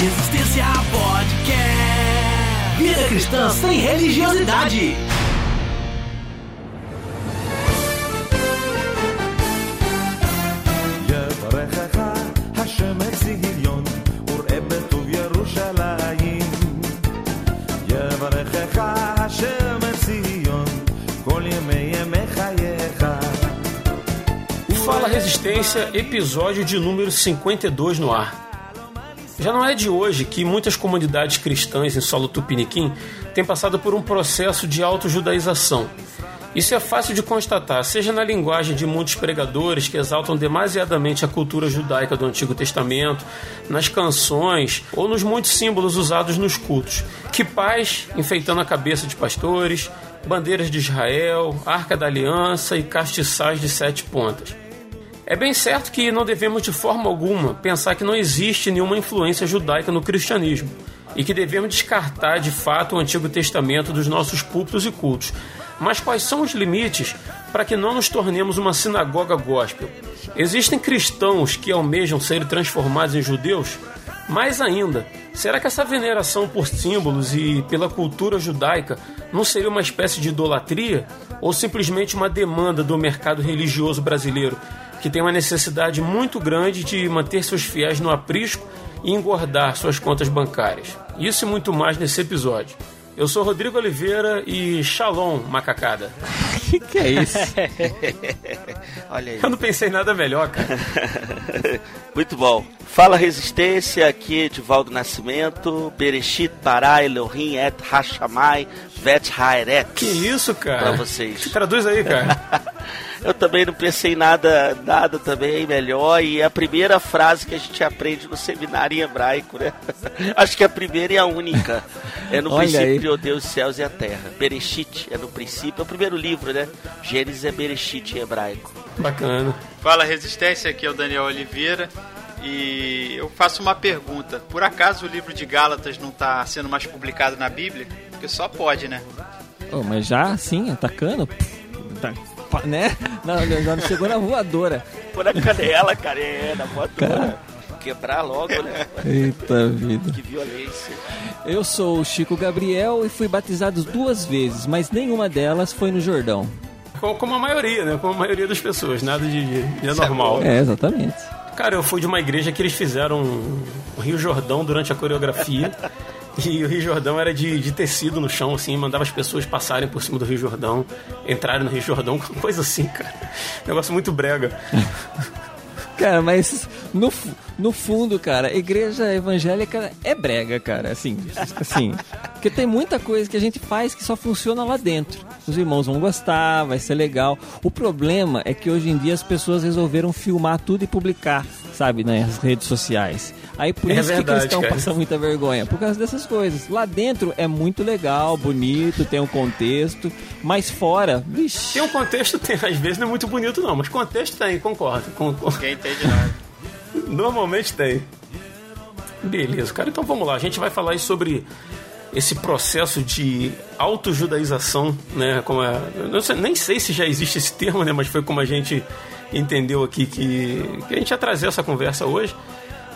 Resistência Podcast. Vida cristã sem religiosidade. Fala Resistência, episódio de número 52 no ar. Já não é de hoje que muitas comunidades cristãs em solo tupiniquim têm passado por um processo de auto-judaização. Isso é fácil de constatar, seja na linguagem de muitos pregadores que exaltam demasiadamente a cultura judaica do Antigo Testamento, nas canções ou nos muitos símbolos usados nos cultos. Que paz enfeitando a cabeça de pastores, bandeiras de Israel, arca da aliança e castiçais de sete pontas. É bem certo que não devemos de forma alguma pensar que não existe nenhuma influência judaica no cristianismo e que devemos descartar de fato o Antigo Testamento dos nossos púlpitos e cultos. Mas quais são os limites para que não nos tornemos uma sinagoga gospel? Existem cristãos que almejam ser transformados em judeus? Mais ainda, será que essa veneração por símbolos e pela cultura judaica não seria uma espécie de idolatria? Ou simplesmente uma demanda do mercado religioso brasileiro, que tem uma necessidade muito grande de manter seus fiéis no aprisco e engordar suas contas bancárias? Isso e muito mais nesse episódio. Eu sou Rodrigo Oliveira e Shalom, macacada. que, que é isso? Olha aí. Eu não pensei em nada melhor, cara. Muito bom. Fala Resistência, aqui Edivaldo Nascimento, Bereshit Bara Elohim Et Hashamai Vet Haeret. Que isso, cara? Pra vocês. Traduz aí, cara. Eu também não pensei em nada, nada também melhor. E é a primeira frase que a gente aprende no seminário em hebraico, né? Acho que é a primeira e a única. É no Olha princípio criou Deus os céus e a terra. Bereshit é no princípio, é o primeiro livro, né? Gênesis é Bereshit em hebraico. Bacana. Fala Resistência, aqui é o Daniel Oliveira e eu faço uma pergunta. Por acaso o livro de Gálatas não está sendo mais publicado na Bíblia? Porque só pode, né? Oh, mas já assim, atacando? Tá, pá, né? Não, já não chegou na voadora. Por a canela, cara, é, na voadora. Quebrar logo, né? Eita vida. Que violência. Eu sou o Chico Gabriel e fui batizado duas vezes, mas nenhuma delas foi no Jordão. Co- Como a maioria, né? Como a maioria das pessoas, nada de, de, de anormal. É, exatamente. Cara, eu fui de uma igreja que eles fizeram o Rio Jordão durante a coreografia. E o Rio Jordão era de, de tecido no chão, assim, mandava as pessoas passarem por cima do Rio Jordão, entrarem no Rio Jordão, coisa assim, cara. Negócio muito brega. Cara, mas no, no fundo, cara, igreja evangélica é brega, cara. Assim, assim. Porque tem muita coisa que a gente faz que só funciona lá dentro. Os irmãos vão gostar, vai ser legal. O problema é que hoje em dia as pessoas resolveram filmar tudo e publicar, sabe, nas redes sociais. Aí por É isso que verdade, cristão cara. passa muita vergonha, por causa dessas coisas. Lá dentro é muito legal, bonito, tem um contexto, mas fora, vixi. Tem um contexto, tem, às vezes não é muito bonito não, mas contexto tem, concordo. con- con- Ninguém entende nada. Normalmente tem. Beleza, cara. Então vamos lá. A gente vai falar aí sobre esse processo de auto-judaização, né? Como é, não sei- nem sei se já existe esse termo, né? Mas foi como a gente entendeu aqui que, que a gente ia trazer essa conversa hoje.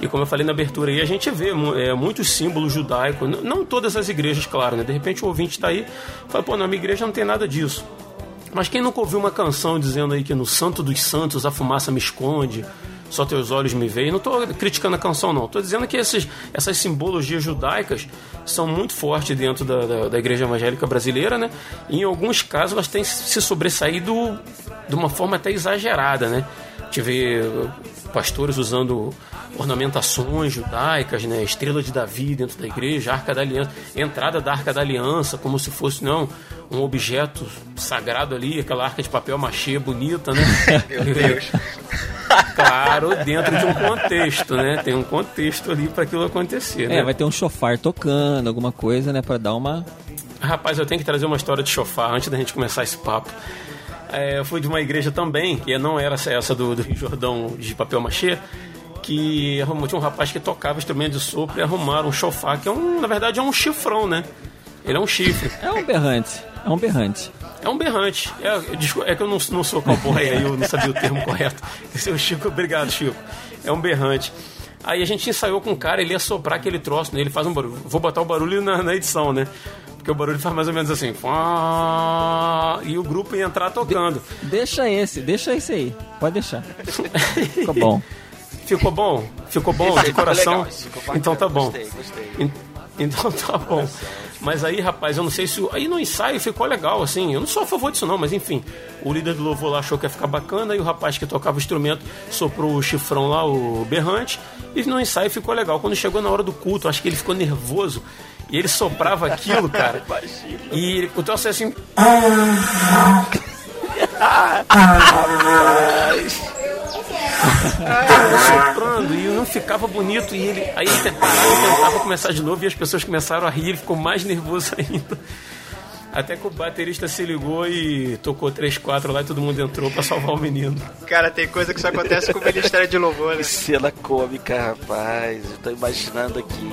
E como eu falei na abertura aí, a gente vê é, muitos símbolos judaicos, não todas as igrejas, claro, né? De repente o ouvinte está aí e fala, pô, na minha igreja não tem nada disso. Mas quem nunca ouviu uma canção dizendo aí que no Santo dos Santos a fumaça me esconde, só teus olhos me veem? Não estou criticando a canção, não. Estou dizendo que esses, essas simbologias judaicas são muito fortes dentro da, da, da igreja evangélica brasileira, né? E em alguns casos elas têm se sobressaído de uma forma até exagerada, né? A gente vê pastores usando ornamentações judaicas, né? Estrela de Davi dentro da igreja, Arca da Aliança, entrada da Arca da Aliança, como se fosse não um objeto sagrado ali, aquela arca de papel machê bonita, né? Meu Deus. Claro, dentro de um contexto, né? Tem um contexto ali para aquilo acontecer, né? É, vai ter um chofar tocando, alguma coisa, né, Pra dar uma Rapaz, eu tenho que trazer uma história de chofar antes da gente começar esse papo. É, eu fui de uma igreja também, que não era essa do, do Rio Jordão de papel machê, que arrumou, tinha um rapaz que tocava instrumento de sopro e arrumaram um chofar, que é um, na verdade é um chifrão, né? Ele é um chifre. É um berrante. É um berrante. É um berrante. É, é que eu não, não sou cowboy, aí eu não sabia o termo correto. Esse é o Chico, obrigado, Chico. É um berrante. Aí a gente ensaiou com o cara, ele ia soprar aquele troço, né? Ele faz um barulho. Vou botar o barulho na, na edição, né? Porque o barulho faz mais ou menos assim. E o grupo ia entrar tocando. Deixa esse, deixa esse aí. Pode deixar. Ficou bom. Ficou bom? Ficou bom de ficou coração? legal, ficou bacana, então tá bom. gostei, gostei. En- Então tá bom. Mas aí, rapaz, eu não sei se. o- Aí no ensaio ficou legal, assim. Eu não sou a favor disso, não, mas enfim. O líder do louvor lá achou que ia ficar bacana. E o rapaz que tocava o instrumento soprou o chifrão lá, o berrante. E no ensaio ficou legal. Quando chegou na hora do culto, acho que ele ficou nervoso. E ele soprava aquilo, cara. E o troço é assim. soprando e não ficava bonito. E ele aí ele parava e tentava começar de novo e as pessoas começaram a rir, ele ficou mais nervoso ainda. Até que o baterista se ligou e tocou 3, 4 lá e todo mundo entrou pra salvar o menino. Cara, tem coisa que só acontece com o Ministério de Louvor, né? Que cena cômica, rapaz. Eu tô imaginando aqui.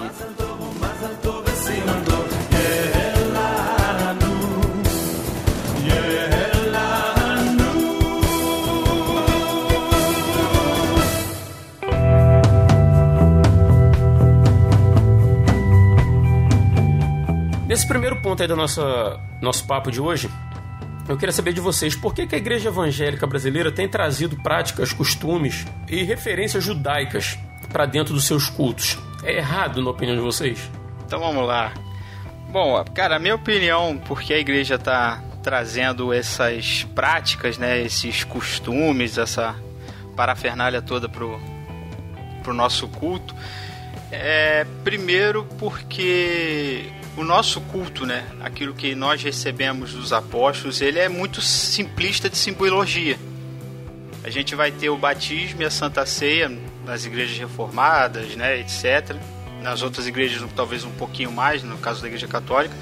Nesse primeiro ponto aí do nosso, nosso papo de hoje, eu queria saber de vocês por que, que a igreja evangélica brasileira tem trazido práticas, costumes e referências judaicas para dentro dos seus cultos. É errado, na opinião de vocês? Então vamos lá. Bom, cara, a minha opinião, porque a igreja está trazendo essas práticas, né, esses costumes, essa parafernália toda pro, pro nosso culto, é primeiro porque o nosso culto, né, aquilo que nós recebemos dos apóstolos, ele é muito simplista de simbologia. A gente vai ter o batismo e a Santa Ceia nas igrejas reformadas, né, etc. Nas outras igrejas, talvez um pouquinho mais, no caso da Igreja Católica.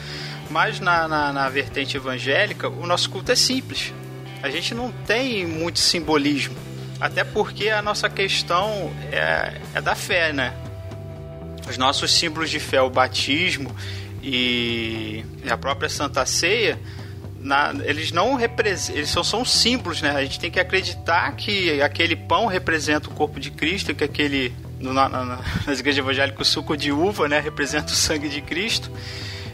Mas na, na, na vertente evangélica, o nosso culto é simples. A gente não tem muito simbolismo. Até porque a nossa questão é, é da fé, né? Os nossos símbolos de fé, o batismo e a própria Santa Ceia, na, eles não representam, eles são, símbolos, né? A gente tem que acreditar que aquele pão representa o corpo de Cristo, que aquele no, na, na, nas igrejas evangélicas o suco de uva, né, representa o sangue de Cristo.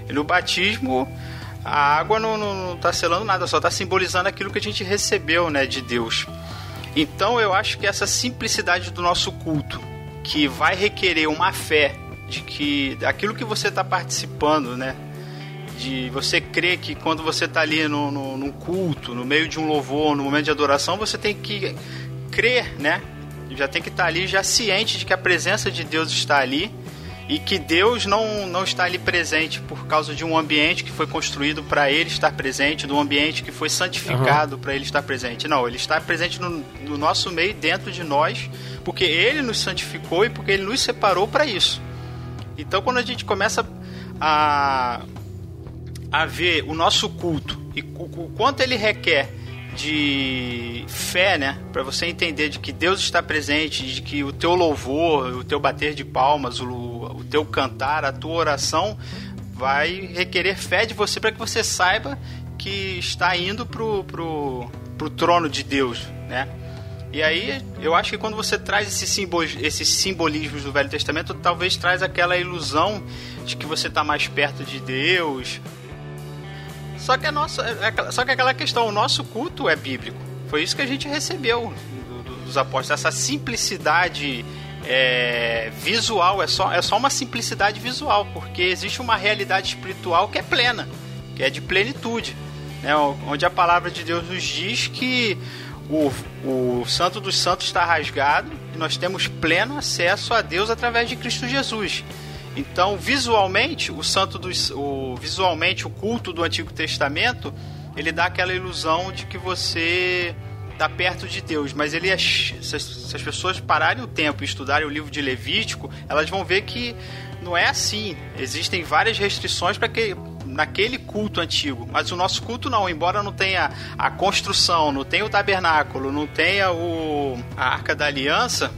E no batismo a água não está selando nada, só está simbolizando aquilo que a gente recebeu, né, de Deus. Então eu acho que essa simplicidade do nosso culto, que vai requerer uma fé de que aquilo que você está participando, né, de você crer que quando você está ali no, no, num culto, no meio de um louvor, no momento de adoração, você tem que crer, né? Já tem que estar ali já ciente de que a presença de Deus está ali e que Deus não, não está ali presente por causa de um ambiente que foi construído para ele estar presente, de um ambiente que foi santificado uhum. para ele estar presente. Não, ele está presente no, no nosso meio, dentro de nós, porque ele nos santificou e porque ele nos separou para isso. Então, quando a gente começa a a ver o nosso culto e o quanto ele requer de fé, né, para você entender de que Deus está presente, de que o teu louvor, o teu bater de palmas, o, o teu cantar, a tua oração vai requerer fé de você para que você saiba que está indo pro, pro, pro trono de Deus, né? E aí, eu acho que quando você traz esses, simbol, esses simbolismos do Velho Testamento, talvez traz aquela ilusão de que você está mais perto de Deus, só que, a nossa, é, só que aquela questão, o nosso culto é bíblico. Foi isso que a gente recebeu dos apóstolos. Essa simplicidade é, visual, é só, é só uma simplicidade visual, porque existe uma realidade espiritual que é plena, que é de plenitude. Né? Onde a palavra de Deus nos diz que o, o Santo dos Santos está rasgado e nós temos pleno acesso a Deus através de Cristo Jesus. Então, visualmente, o santo do, o visualmente o culto do Antigo Testamento, ele dá aquela ilusão de que você está perto de Deus, mas ele é, se, se as pessoas pararem o tempo e estudarem o livro de Levítico, elas vão ver que não é assim. Existem várias restrições para que naquele culto antigo, mas o nosso culto não, embora não tenha a construção, não tenha o tabernáculo, não tenha o a Arca da Aliança,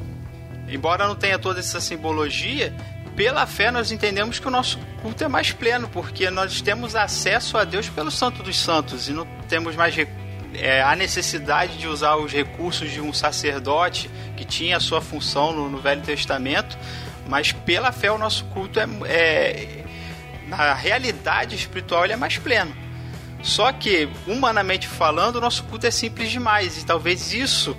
embora não tenha toda essa simbologia, pela fé nós entendemos que o nosso culto é mais pleno, porque nós temos acesso a Deus pelo Santo dos Santos e não temos mais é, a necessidade de usar os recursos de um sacerdote que tinha a sua função no, no Velho Testamento, mas pela fé o nosso culto é, é na realidade espiritual ele é mais pleno. Só que, humanamente falando, o nosso culto é simples demais e talvez isso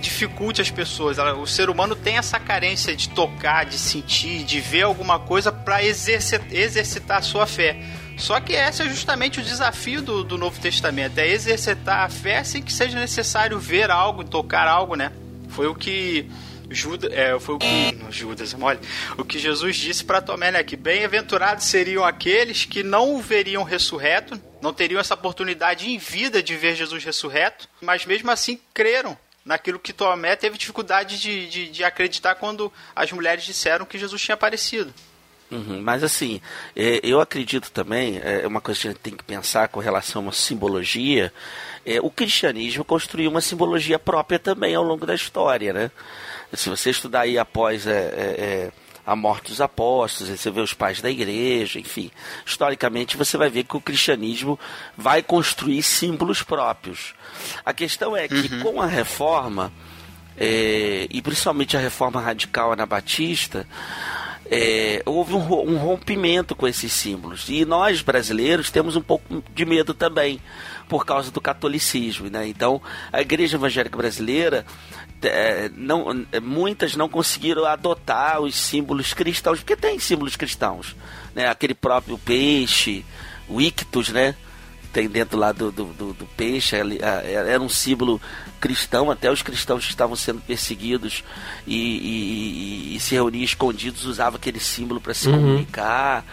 dificulte as pessoas. O ser humano tem essa carência de tocar, de sentir, de ver alguma coisa para exercitar a sua fé. Só que esse é justamente o desafio do, do Novo Testamento, é exercitar a fé sem que seja necessário ver algo, tocar algo, né? Foi o que Judas, é, foi o que Judas, olha, o que Jesus disse para Tomé, né, que bem-aventurados seriam aqueles que não o veriam ressurreto, não teriam essa oportunidade em vida de ver Jesus ressurreto, mas mesmo assim creram naquilo que Tomé teve dificuldade de, de, de acreditar quando as mulheres disseram que Jesus tinha aparecido. Uhum, mas assim, é, eu acredito também, é uma coisa que a gente tem que pensar com relação uma simbologia, é, o cristianismo construiu uma simbologia própria também ao longo da história, né? Se você estudar aí após é, é, é a morte dos apóstolos, você vê os pais da igreja, enfim, historicamente você vai ver que o cristianismo vai construir símbolos próprios. A questão é que uhum. com a reforma, é, e principalmente a reforma radical anabatista, é, houve um, um, rompimento com esses símbolos. E nós, brasileiros, temos um pouco de medo também, por causa do catolicismo. Né? Então, a Igreja Evangélica Brasileira, é, não, é, muitas não conseguiram adotar os símbolos cristãos, porque tem símbolos cristãos. Né? Aquele próprio peixe, o ictus, né? tem dentro lá do, do, do, do peixe, era um símbolo cristão, até os cristãos que estavam sendo perseguidos e, e, e, se reuniam escondidos usavam aquele símbolo para se uhum. comunicar.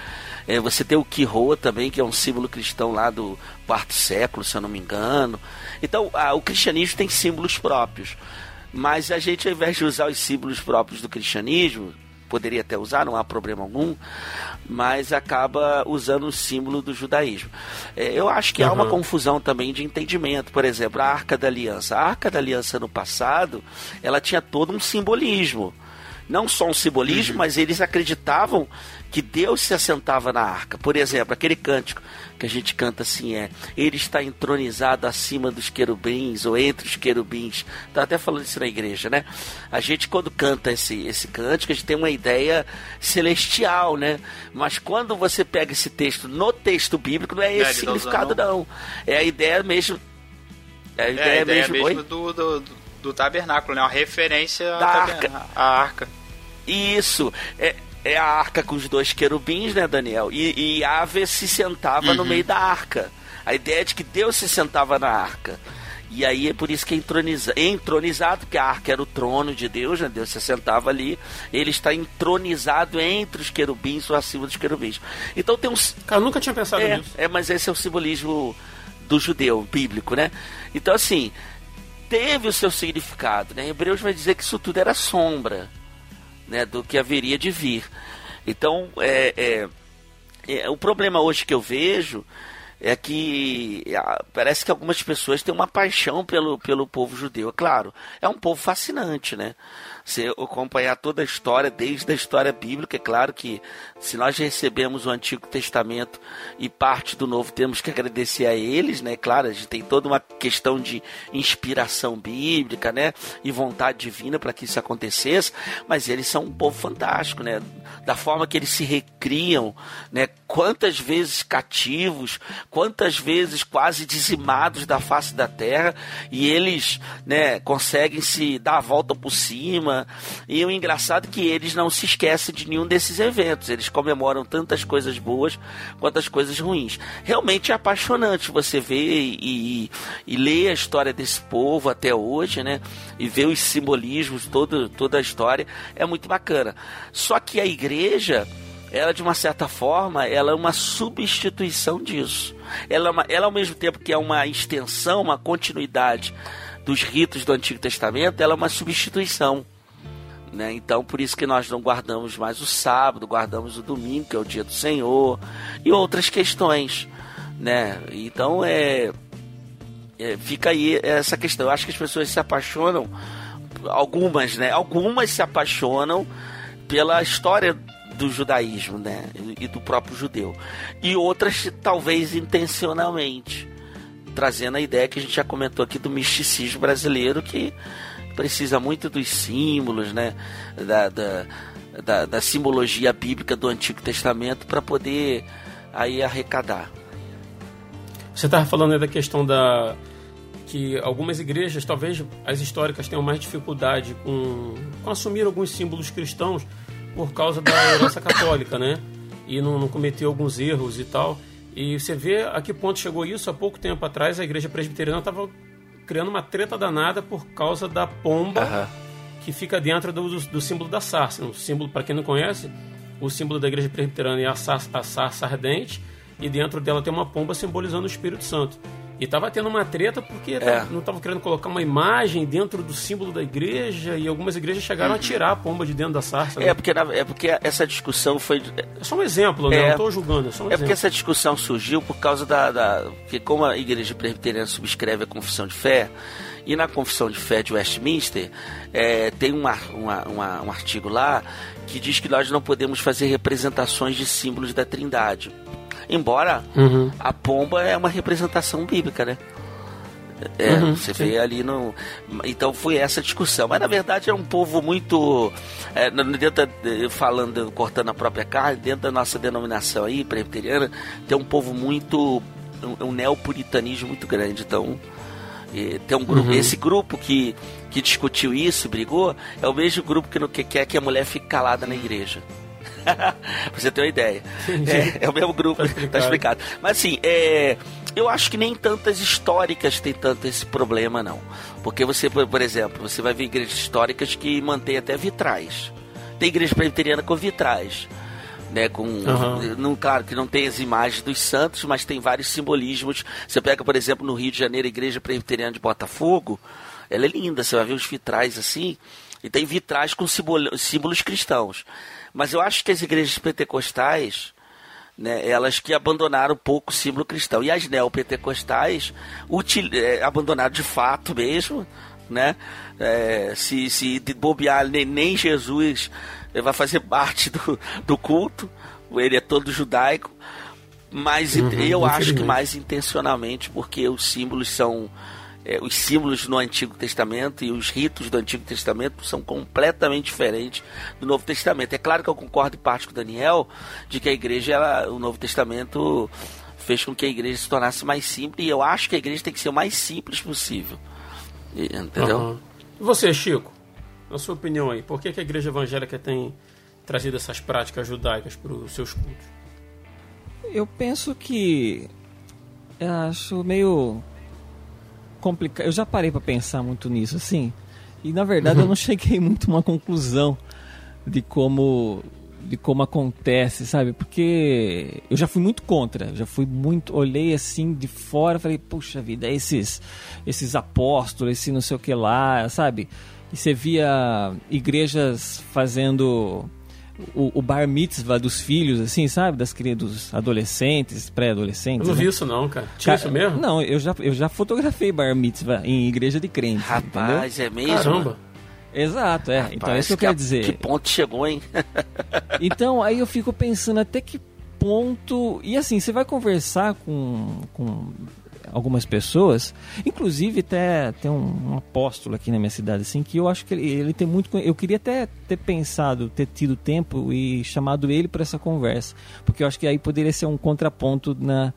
É, você tem o Quiroa também, que é um símbolo cristão lá do quarto século, se eu não me engano. Então, a, o cristianismo tem símbolos próprios. Mas a gente, ao invés de usar os símbolos próprios do cristianismo, poderia até usar, não há problema algum, mas acaba usando o símbolo do judaísmo. É, eu acho que uhum. há uma confusão também de entendimento. Por exemplo, a Arca da Aliança. A Arca da Aliança no passado, ela tinha todo um simbolismo não só um simbolismo, uhum. mas eles acreditavam que Deus se assentava na arca. Por exemplo, aquele cântico que a gente canta assim é: Ele está entronizado acima dos querubins ou entre os querubins. Tá até falando isso na igreja, né? A gente quando canta esse esse cântico, a gente tem uma ideia celestial, né? Mas quando você pega esse texto no texto bíblico, não é esse é, significado não. não. É a ideia mesmo é a ideia, é a ideia mesmo, mesmo do, do, do, tabernáculo, né? Uma referência da arca. À arca. Isso. É, é a arca com os dois querubins, né, Daniel? E, e Ave se sentava uhum. no meio da arca. A ideia é de que Deus se sentava na arca. E aí é por isso que é entroniza, é entronizado, porque a arca era o trono de Deus, né? Deus se sentava ali. Ele está entronizado entre os querubins ou acima dos querubins. Então tem uns. Cara, eu nunca tinha pensado é, nisso. É, mas esse é o simbolismo do judeu, bíblico, né? Então, assim, teve o seu significado, né? Hebreus vai dizer que isso tudo era sombra né, do que haveria de vir. Então, é, é, é, o problema hoje que eu vejo é que parece que algumas pessoas têm uma paixão pelo, pelo povo judeu. É claro, é um povo fascinante, né? Você acompanhar toda a história, desde a história bíblica, é claro que se nós recebemos o Antigo Testamento e parte do Novo, temos que agradecer a eles, né? Claro, a gente tem toda uma questão de inspiração bíblica, né? E vontade divina para que isso acontecesse, mas eles são um povo fantástico, né? Da forma que eles se recriam, né? Quantas vezes cativos, quantas vezes quase dizimados da face da terra, e eles, né, conseguem se dar a volta por cima E o engraçado é que eles não se esquecem de nenhum desses eventos. Eles comemoram tantas coisas boas quanto as coisas ruins. Realmente é apaixonante você ver e, e, e ler a história desse povo até hoje, né? E ver os simbolismos, todo, toda a história. É muito bacana. Só que a igreja ela de uma certa forma, ela é uma substituição disso. Ela, é uma, ela ao mesmo tempo que é uma extensão, uma continuidade dos ritos do Antigo Testamento, ela é uma substituição. Né? Então, por isso que nós não guardamos mais o sábado, guardamos o domingo, que é o dia do Senhor, e outras questões. Né? Então, é, é, fica aí essa questão. Eu acho que as pessoas se apaixonam, algumas, né? Algumas se apaixonam pela história do judaísmo, né? E do próprio judeu. E outras, talvez intencionalmente trazendo a ideia que a gente já comentou aqui do misticismo brasileiro que precisa muito dos símbolos, né? Da, da, da, da simbologia bíblica do Antigo Testamento para poder aí arrecadar. Você estava falando da questão da que algumas igrejas, talvez as históricas, tenham mais dificuldade com, com assumir alguns símbolos cristãos por causa da herança católica, né? E não, não alguns erros e tal. E você vê a que ponto chegou isso. Há pouco tempo atrás, a igreja presbiteriana estava criando uma treta danada por causa da pomba Aham. que fica dentro do, do, do símbolo da sarça. O símbolo, para quem não conhece, o símbolo da igreja presbiteriana é a sarça, a sarça ardente e dentro dela tem uma pomba simbolizando o Espírito Santo. E tava tendo uma treta porque É. não estavam querendo colocar uma imagem dentro do símbolo da igreja e algumas igrejas chegaram a tirar a pomba de dentro da sarça. né? É porque, é porque essa discussão foi. É só um exemplo, né? É. Não estou julgando, é só um É porque exemplo. essa discussão surgiu por causa da, da. Porque como a igreja presbiteriana subscreve a confissão de fé, e na confissão de fé de Westminster, é, tem um, ar- uma- uma- um artigo lá que diz que nós não podemos fazer representações de símbolos da trindade. Embora Uhum. a pomba é uma representação bíblica, né? É, Uhum, você sim. vê ali no. Então foi essa discussão. Mas na verdade é um povo muito. É, dentro falando, cortando a própria carne, dentro da nossa denominação aí, presbiteriana, tem um povo muito. um, um neopuritanismo muito grande. Então. eh, tem um grupo, Uhum. esse grupo que, que discutiu isso, brigou, é o mesmo grupo que, não, que quer que a mulher fique calada na igreja. pra você ter uma ideia. É, é o mesmo grupo, Tá tá explicado. explicado. Mas assim, é, eu acho que nem tantas históricas têm tanto esse problema, não. Porque você, por, exemplo, você vai ver igrejas históricas que mantêm até vitrais. Tem igreja presbiteriana com vitrais. Né, com, Aham. não, claro que não tem as imagens dos santos, mas tem vários simbolismos. Você pega, por exemplo, no Rio de Janeiro, a igreja presbiteriana de Botafogo, ela é linda, você vai ver os vitrais assim, e tem vitrais com símbolos cristãos. Mas eu acho que as igrejas pentecostais, né, elas que abandonaram um pouco o símbolo cristão. E as neopentecostais util, é, abandonaram de fato mesmo, né? É, se, se bobear, nem, nem Jesus eh, vai fazer parte do, do culto, ele é todo judaico, mas Uhum, eu acho que mais intencionalmente, porque os símbolos são. É, os símbolos no Antigo Testamento e os ritos do Antigo Testamento são completamente diferentes do Novo Testamento. É claro que eu concordo em parte com o Daniel de que a igreja, ela, o Novo Testamento fez com que a igreja se tornasse mais simples e eu acho que a igreja tem que ser o mais simples possível. E- Entendeu? Aham. E você, Chico? Na sua opinião aí, por que, que a igreja evangélica tem trazido essas práticas judaicas para os seus cultos? Eu penso que. Eu acho meio. Complicado. Eu já parei pra pensar muito nisso, assim. E na verdade eu não cheguei muito a uma conclusão de como. de como acontece, sabe? Porque eu já fui muito contra. Já fui muito. Olhei assim de fora falei, puxa vida, esses. esses apóstolos, esse não sei o que lá, sabe? E você via igrejas fazendo o, o bar mitzvah dos filhos, assim, sabe? Das crianças, dos adolescentes, Eu pré-adolescentes. não né? vi isso não, cara. Tinha Cara, isso mesmo? Não, eu já, eu já fotografei bar mitzvah em igreja de crente. Rapaz, é mesmo? Caramba. entendeu? Exato, é. Rapaz, então é isso que eu quero dizer. Que ponto chegou, hein? Então, aí eu fico pensando até que ponto. E assim, você vai conversar com, com algumas pessoas, inclusive até tem um, um apóstolo aqui na minha cidade, assim, que eu acho que ele, ele tem muito. Eu queria até ter pensado, ter tido tempo e chamado ele para essa conversa, porque eu acho que aí poderia ser um contraponto na,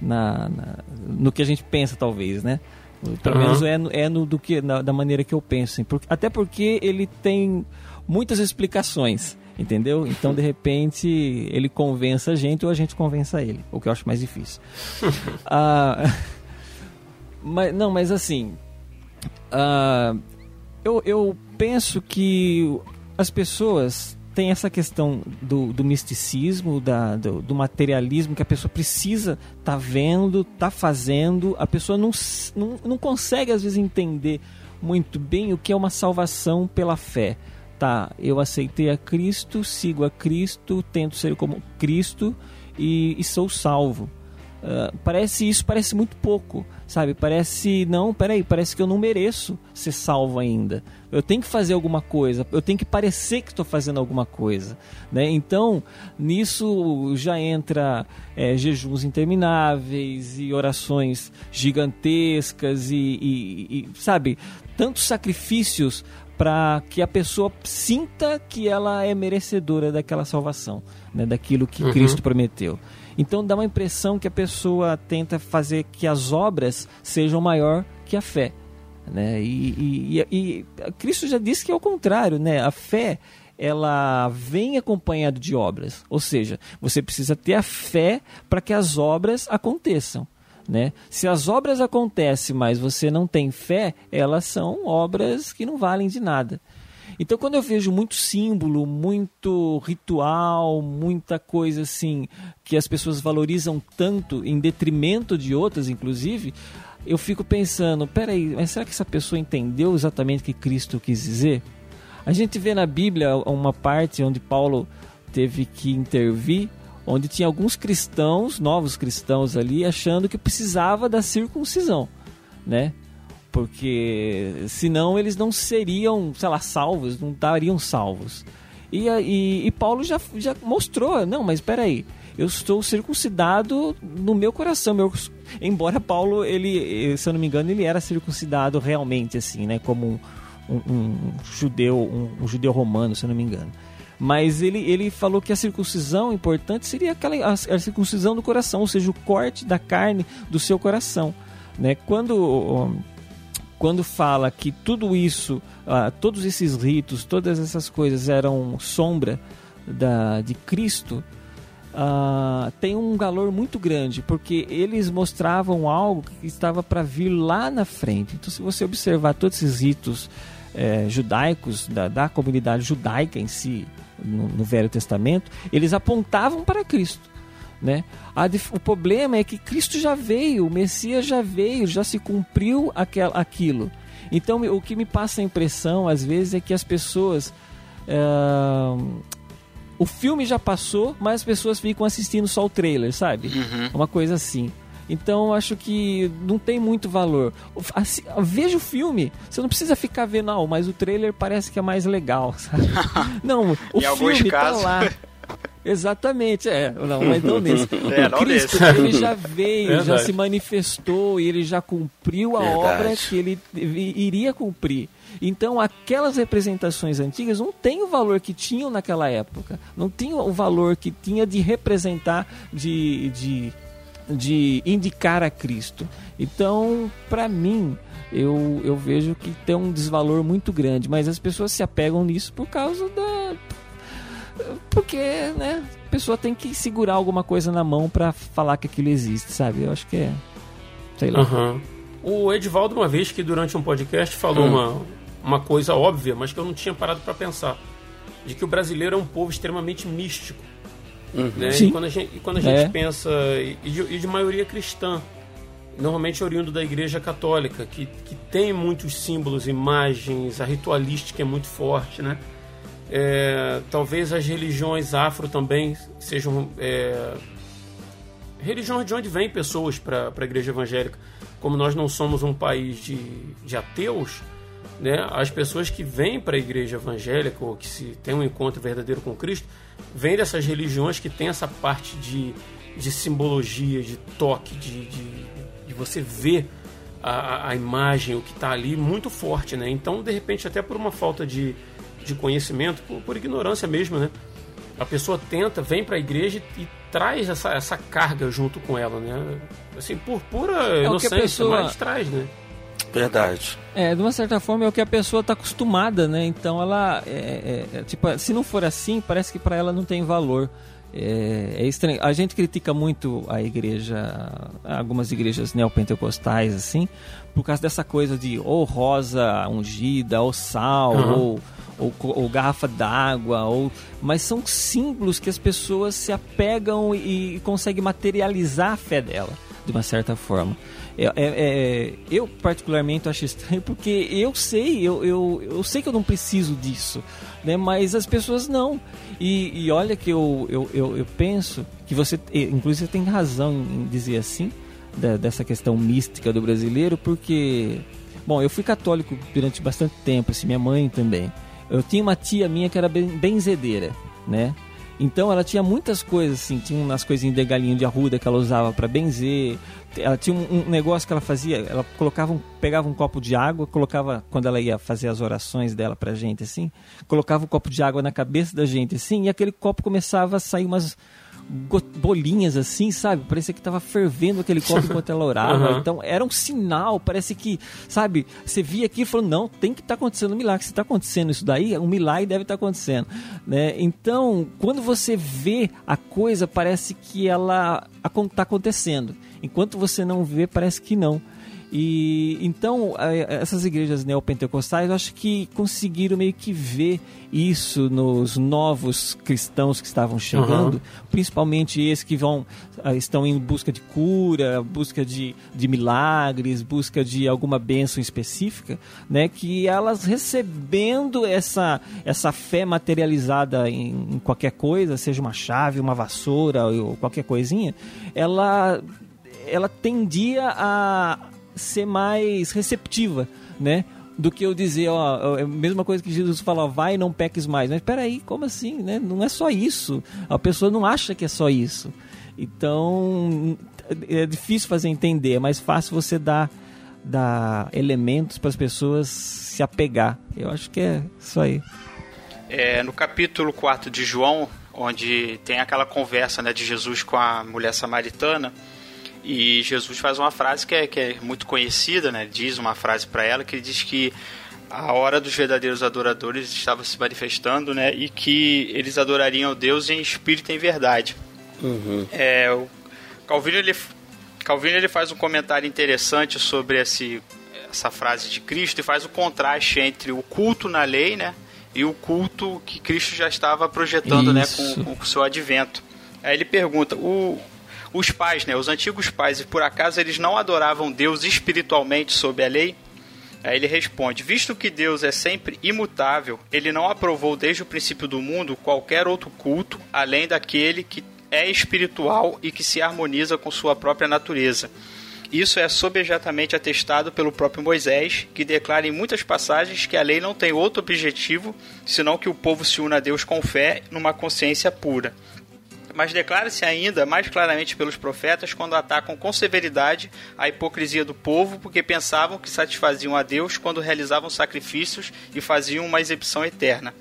na, na- no que a gente pensa, talvez, né? Pelo menos é, no- é no, do que, na- da maneira que eu penso. assim. Por- até porque ele tem muitas explicações, entendeu? Então, de repente, ele convença a gente ou a gente convença ele, o que eu acho mais difícil. Ah, mas, não, mas assim, ah, eu, eu penso que as pessoas têm essa questão do, do misticismo, da, do, do materialismo, que a pessoa precisa tá vendo, tá fazendo, a pessoa não, não, não consegue às vezes entender muito bem o que é uma salvação pela fé. Tá, eu aceitei a Cristo, sigo a Cristo, tento ser como Cristo e, e sou salvo. Uh, parece isso, parece muito pouco, sabe? Parece, não, peraí, parece que eu não mereço ser salvo ainda. Eu tenho que fazer alguma coisa, eu tenho que parecer que estou fazendo alguma coisa, né? Então, nisso já entra é, jejuns intermináveis e orações gigantescas e, e, e sabe, tantos sacrifícios para que a pessoa sinta que ela é merecedora daquela salvação, né? daquilo que uhum. Cristo prometeu. Então dá uma impressão que a pessoa tenta fazer que as obras sejam maior que a fé. Né? E, e, e, e Cristo já disse que é o contrário, né? A fé ela vem acompanhada de obras, ou seja, você precisa ter a fé para que as obras aconteçam. Né? Se as obras acontecem, mas você não tem fé, elas são obras que não valem de nada. Então, quando eu vejo muito símbolo, muito ritual, muita coisa assim que as pessoas valorizam tanto em detrimento de outras, inclusive, eu fico pensando: peraí, mas será que essa pessoa entendeu exatamente o que Cristo quis dizer? A gente vê na Bíblia uma parte onde Paulo teve que intervir, onde tinha alguns cristãos, novos cristãos ali, achando que precisava da circuncisão, né? Porque senão eles não seriam, sei lá, salvos, não estariam salvos. E, e, e, Paulo já, já mostrou, não, mas espera aí, eu estou circuncidado no meu coração, meu, embora Paulo, ele, se eu não me engano, ele era circuncidado realmente, assim, né, como um, um, um judeu, um, um, judeu romano, se eu não me engano. Mas ele, ele falou que a circuncisão importante seria aquela a, a circuncisão do coração, ou seja, o corte da carne do seu coração. Né? Quando quando fala que tudo isso, uh, todos esses ritos, todas essas coisas eram sombra da, de Cristo, uh, tem um valor muito grande, porque eles mostravam algo que estava para vir lá na frente. Então, se você observar todos esses ritos eh, judaicos, da, da, comunidade judaica em si, no, no Velho Testamento, eles apontavam para Cristo. Né? o problema é que Cristo já veio, o Messias já veio, já se cumpriu aquel, aquilo. Então, o que me passa a impressão, às vezes, é que as pessoas. Uh, o filme já passou, mas as pessoas ficam assistindo só o trailer, sabe? Uhum. Uma coisa assim. Então acho que não tem muito valor. Assim, veja o filme. Você não precisa ficar vendo, não, mas o trailer parece que é mais legal, sabe? não, o filme tá lá. Exatamente, é. Não, mas não nesse. É, não Cristo, nesse. ele já veio, Verdade. já se manifestou e ele já cumpriu a Verdade. obra que ele iria cumprir. Então, aquelas representações antigas não têm o valor que tinham naquela época. Não tinham o valor que tinha de representar, de, de, de indicar a Cristo. Então, para mim, eu, eu vejo que tem um desvalor muito grande. Mas as pessoas se apegam nisso por causa da porque, né, a pessoa tem que segurar alguma coisa na mão para falar que aquilo existe, sabe? Eu acho que é. Sei lá. Uhum. O Edvaldo, uma vez que durante um podcast falou uhum. uma, uma coisa óbvia, mas que eu não tinha parado para pensar: de que o brasileiro é um povo extremamente místico. Uhum. Né? Sim. E quando a gente, quando a gente é. pensa. E de, e de maioria cristã normalmente oriundo da Igreja Católica, que, que tem muitos símbolos, imagens, a ritualística é muito forte, né? É, talvez as religiões afro também sejam é, religiões de onde vêm pessoas para a igreja evangélica. Como nós não somos um país de, de ateus, né, as pessoas que vêm para a igreja evangélica ou que se tem um encontro verdadeiro com Cristo, vêm dessas religiões que tem essa parte de, de simbologia, de toque, de, de, de você ver a, a imagem, o que está ali, muito forte. Né? Então, de repente, até por uma falta de, de conhecimento, por, por ignorância mesmo, né? A pessoa tenta, vem para a igreja e, e traz essa, essa carga junto com ela, né? Assim, por pura é inocência, pessoa... mas traz, né? Verdade. É, de uma certa forma é o que a pessoa está acostumada, né? Então ela, é, é, é, tipo, se não for assim, parece que para ela não tem valor. É, é, estranho. A gente critica muito a igreja, algumas igrejas neopentecostais, assim, por causa dessa coisa de ou rosa ungida, ou sal, uhum. ou ou, ou garrafa d'água, ou mas são símbolos que as pessoas se apegam e, e conseguem materializar a fé dela. de uma certa forma. É, é, é, eu particularmente acho estranho porque eu sei, eu, eu, eu sei que eu não preciso disso, né? Mas as pessoas não. E, e olha que eu, eu, eu, eu, penso que você, inclusive, tem razão em dizer assim da, dessa questão mística do brasileiro, porque, bom, eu fui católico durante bastante tempo, assim, minha mãe também. Eu tinha uma tia minha que era benzedeira, né? Então ela tinha muitas coisas, assim, tinha umas coisinhas de galinha de arruda que ela usava para benzer. Ela tinha um, um, negócio que ela fazia, ela colocava um, pegava um copo de água, colocava, quando ela ia fazer as orações dela pra gente, assim, colocava um copo de água na cabeça da gente, assim, e aquele copo começava a sair umas, bolinhas assim, sabe? Parecia que estava fervendo aquele copo enquanto ela orava. Uhum. Então era um sinal, parece que, sabe? Você via aqui e falou: não, tem que estar tá acontecendo um milagre. Se está acontecendo isso daí, um milagre deve estar tá acontecendo. Né? Então, quando você vê a coisa, parece que ela está acontecendo. Enquanto você não vê, parece que não. E então essas igrejas neopentecostais, eu acho que conseguiram meio que ver isso nos novos cristãos que estavam chegando, uhum. principalmente esses que vão ah, estão em busca de cura, busca de, de milagres, busca de alguma bênção específica, né? Que elas recebendo essa essa fé materializada em, em qualquer coisa, seja uma chave, uma vassoura ou qualquer coisinha, ela ela tendia a, ser mais receptiva, né? Do que eu dizer, ó, é a mesma coisa que Jesus fala, vai e não peques mais. Mas peraí, como assim, né? Não é só isso. A pessoa não acha que é só isso. Então, é difícil fazer entender, é mais fácil você dar, dar elementos para as pessoas se apegar. Eu acho que é isso aí. É, no capítulo 4 de João, onde tem aquela conversa né, de Jesus com a mulher samaritana, e Jesus faz uma frase que é, que é muito conhecida, né? Diz uma frase para ela que ele diz que a hora dos verdadeiros adoradores estava se manifestando, né? E que eles adorariam a Deus em espírito e em verdade. Uhum. É, o Calvino ele, Calvino ele faz um comentário interessante sobre esse, essa frase de Cristo e faz o contraste entre o culto na lei, né? E o culto que Cristo já estava projetando, Isso. né? Com, com o seu advento. Aí ele pergunta: o, os pais, né, os antigos pais, e por acaso eles não adoravam Deus espiritualmente sob a lei? Aí ele responde: Visto que Deus é sempre imutável, ele não aprovou desde o princípio do mundo qualquer outro culto além daquele que é espiritual e que se harmoniza com sua própria natureza. Isso é sobejatamente atestado pelo próprio Moisés, que declara em muitas passagens que a lei não tem outro objetivo senão que o povo se una a Deus com fé numa consciência pura mas declara-se ainda mais claramente pelos profetas quando atacam com severidade a hipocrisia do povo, porque pensavam que satisfaziam a Deus quando realizavam sacrifícios e faziam uma exibição eterna.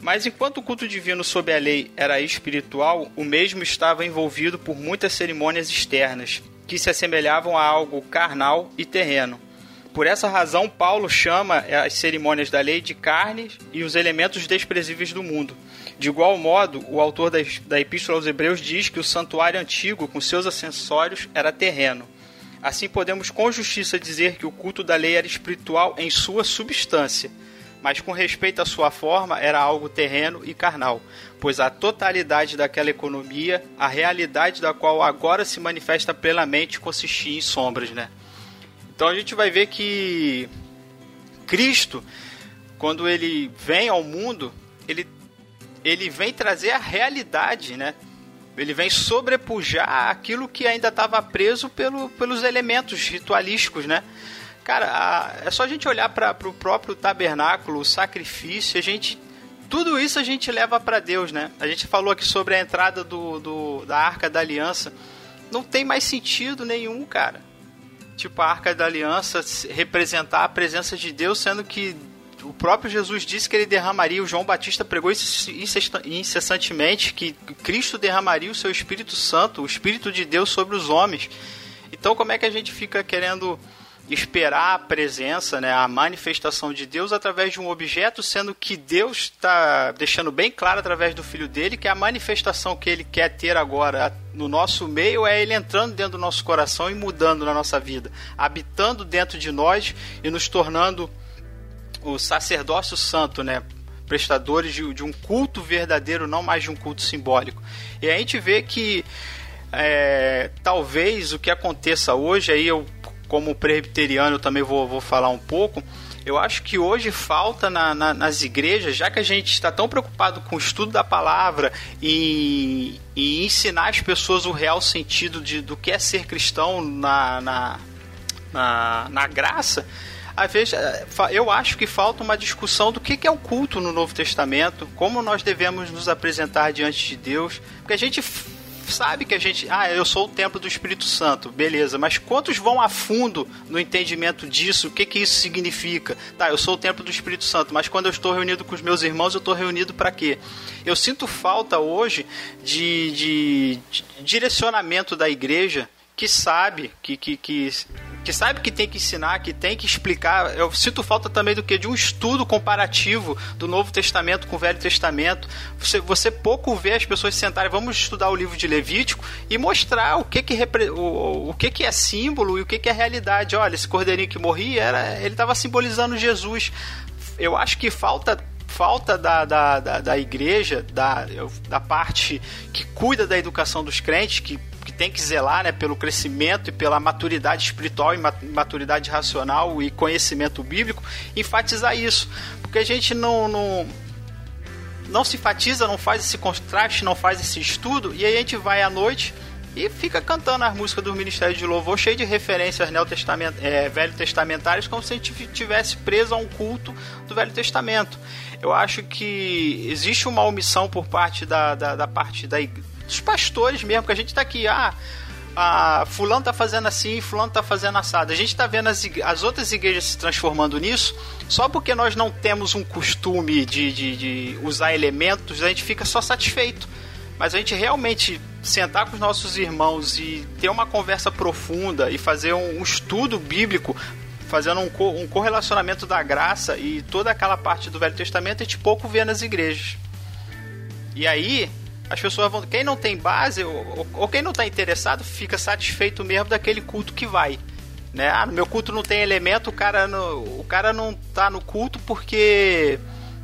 Mas enquanto o culto divino sob a lei era espiritual, o mesmo estava envolvido por muitas cerimônias externas, que se assemelhavam a algo carnal e terreno. Por essa razão, Paulo chama as cerimônias da lei de carne e os elementos desprezíveis do mundo. De igual modo, o autor da, da Epístola aos Hebreus diz que o santuário antigo, com seus acessórios, era terreno. Assim, podemos com justiça dizer que o culto da lei era espiritual em sua substância, mas com respeito à sua forma, era algo terreno e carnal, pois a totalidade daquela economia, a realidade da qual agora se manifesta plenamente, consistia em sombras, né? Então a gente vai ver que Cristo, quando ele vem ao mundo, ele ele vem trazer a realidade, né? Ele vem sobrepujar aquilo que ainda estava preso pelo, pelos elementos ritualísticos, né? Cara, a, é só a gente olhar para o próprio tabernáculo, o sacrifício, a gente tudo isso a gente leva para Deus, né? A gente falou aqui sobre a entrada do, do, da Arca da Aliança. Não tem mais sentido nenhum, cara. Tipo, a Arca da Aliança representar a presença de Deus, sendo que o próprio Jesus disse que ele derramaria, o João Batista pregou incessantemente que Cristo derramaria o seu Espírito Santo, o Espírito de Deus sobre os homens. Então, como é que a gente fica querendo esperar a presença, né, a manifestação de Deus através de um objeto, sendo que Deus está deixando bem claro através do Filho dele que a manifestação que ele quer ter agora no nosso meio é ele entrando dentro do nosso coração e mudando na nossa vida, habitando dentro de nós e nos tornando o sacerdócio santo, né? Prestadores de, de um culto verdadeiro, não mais de um culto simbólico. E a gente vê que é, talvez o que aconteça hoje, aí eu, como presbiteriano, também vou, vou falar um pouco. Eu acho que hoje falta na, na, nas igrejas, já que a gente está tão preocupado com o estudo da palavra e, e ensinar as pessoas o real sentido de, do que é ser cristão na, na, na, na graça, às vezes é, eu acho que falta uma discussão do que é o culto no Novo Testamento, como nós devemos nos apresentar diante de Deus, porque a gente sabe que a gente, ah, eu sou o templo do Espírito Santo, beleza, mas quantos vão a fundo no entendimento disso? O que que isso significa? Tá, eu sou o templo do Espírito Santo, mas quando eu estou reunido com os meus irmãos, eu estou reunido para quê? Eu sinto falta hoje de, de, de direcionamento da igreja que sabe que, que, que que sabe que tem que ensinar, que tem que explicar. Eu sinto falta também do que de um estudo comparativo do Novo Testamento com o Velho Testamento. Você, você pouco vê as pessoas sentarem, vamos estudar o livro de Levítico e mostrar o que que, o, o que, que é símbolo e o que, que é realidade. Olha, esse cordeirinho que morria, era, ele estava simbolizando Jesus. Eu acho que falta falta da, da, da, da igreja, da, da parte que cuida da educação dos crentes, que que tem que zelar né, pelo crescimento e pela maturidade espiritual e maturidade racional e conhecimento bíblico, enfatizar isso. Porque a gente não, não, não se enfatiza, não faz esse contraste, não faz esse estudo, e aí a gente vai à noite e fica cantando as músicas do Ministério de Louvor, cheio de referências neotestament, é, velho testamentárias, como se a gente tivesse preso a um culto do Velho Testamento. Eu acho que existe uma omissão por parte da, da, da parte da, dos pastores mesmo, que a gente tá aqui, ah, ah, fulano tá fazendo assim, fulano tá fazendo assado. A gente tá vendo as, as outras igrejas se transformando nisso, só porque nós não temos um costume de, de, de usar elementos, a gente fica só satisfeito. Mas a gente realmente sentar com os nossos irmãos e ter uma conversa profunda e fazer um, um estudo bíblico fazendo um, co um correlacionamento da graça e toda aquela parte do Velho Testamento a gente pouco vê nas igrejas. E aí, as pessoas vão. Quem não tem base, ou, ou quem não está interessado, fica satisfeito mesmo daquele culto que vai. Né? Ah, no meu culto não tem elemento, o cara não, o cara não tá no culto porque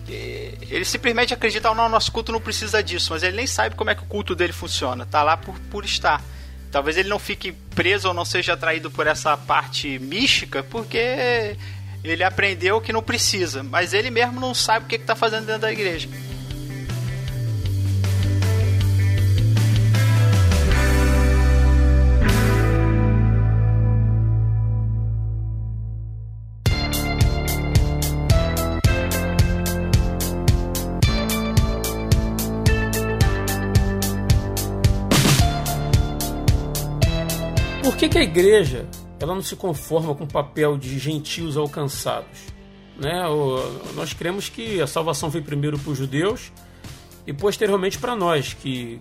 eh, ele simplesmente acredita, oh, não, nosso culto não precisa disso, mas ele nem sabe como é que o culto dele funciona, tá lá por, por estar. Talvez ele não fique preso ou não seja atraído por essa parte mística, porque ele aprendeu que não precisa, mas ele mesmo não sabe o que está fazendo dentro da igreja. Que, a igreja ela não se conforma com o papel de gentios alcançados? Né? Nós cremos que a salvação veio primeiro para os judeus e posteriormente para nós, que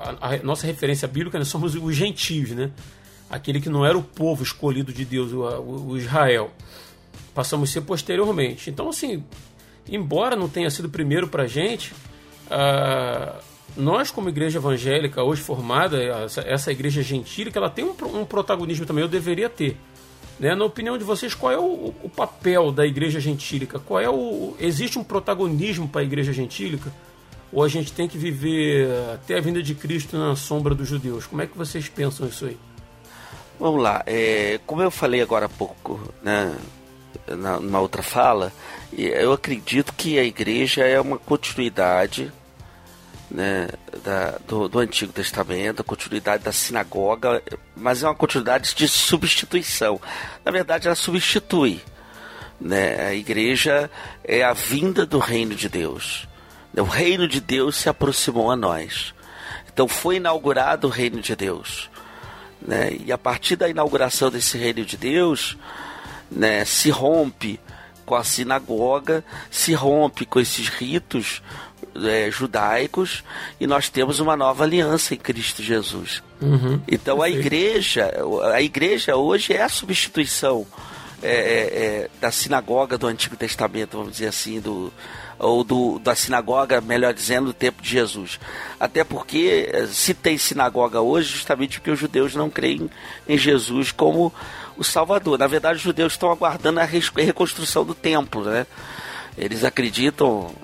a, a, nossa referência bíblica nós somos os gentios, né? aquele que não era o povo escolhido de Deus, o, o, o Israel. Passamos a ser posteriormente. Então, assim, embora não tenha sido primeiro para a gente, uh, nós, como igreja evangélica, hoje formada, essa, essa igreja gentílica, ela tem um, um, protagonismo também, eu deveria ter. Né? Na opinião de vocês, qual é o, o papel da igreja gentílica? Qual é o, existe um protagonismo para a igreja gentílica? Ou a gente tem que viver até a vinda de Cristo na sombra dos judeus? Como é que vocês pensam isso aí? Vamos lá, é, como eu falei agora há pouco, né, na, numa outra fala, eu acredito que a igreja é uma continuidade né, da, do, do, Antigo Testamento, a continuidade da sinagoga, mas é uma continuidade de substituição. Na verdade, ela substitui. Né? A igreja é a vinda do reino de Deus. O reino de Deus se aproximou a nós. Então foi inaugurado o reino de Deus. Né? E a partir da inauguração desse reino de Deus, né, se rompe com a sinagoga, se rompe com esses ritos é, judaicos e nós temos uma nova aliança em Cristo Jesus. Uhum, então a igreja, a igreja hoje é a substituição é, é, é, da sinagoga do Antigo Testamento, vamos dizer assim, do, ou do, da sinagoga, melhor dizendo, do tempo de Jesus. Até porque é, se tem sinagoga hoje, justamente porque os judeus não creem em Jesus como o Salvador. Na verdade, os judeus estão aguardando a reconstrução do templo, né? Eles acreditam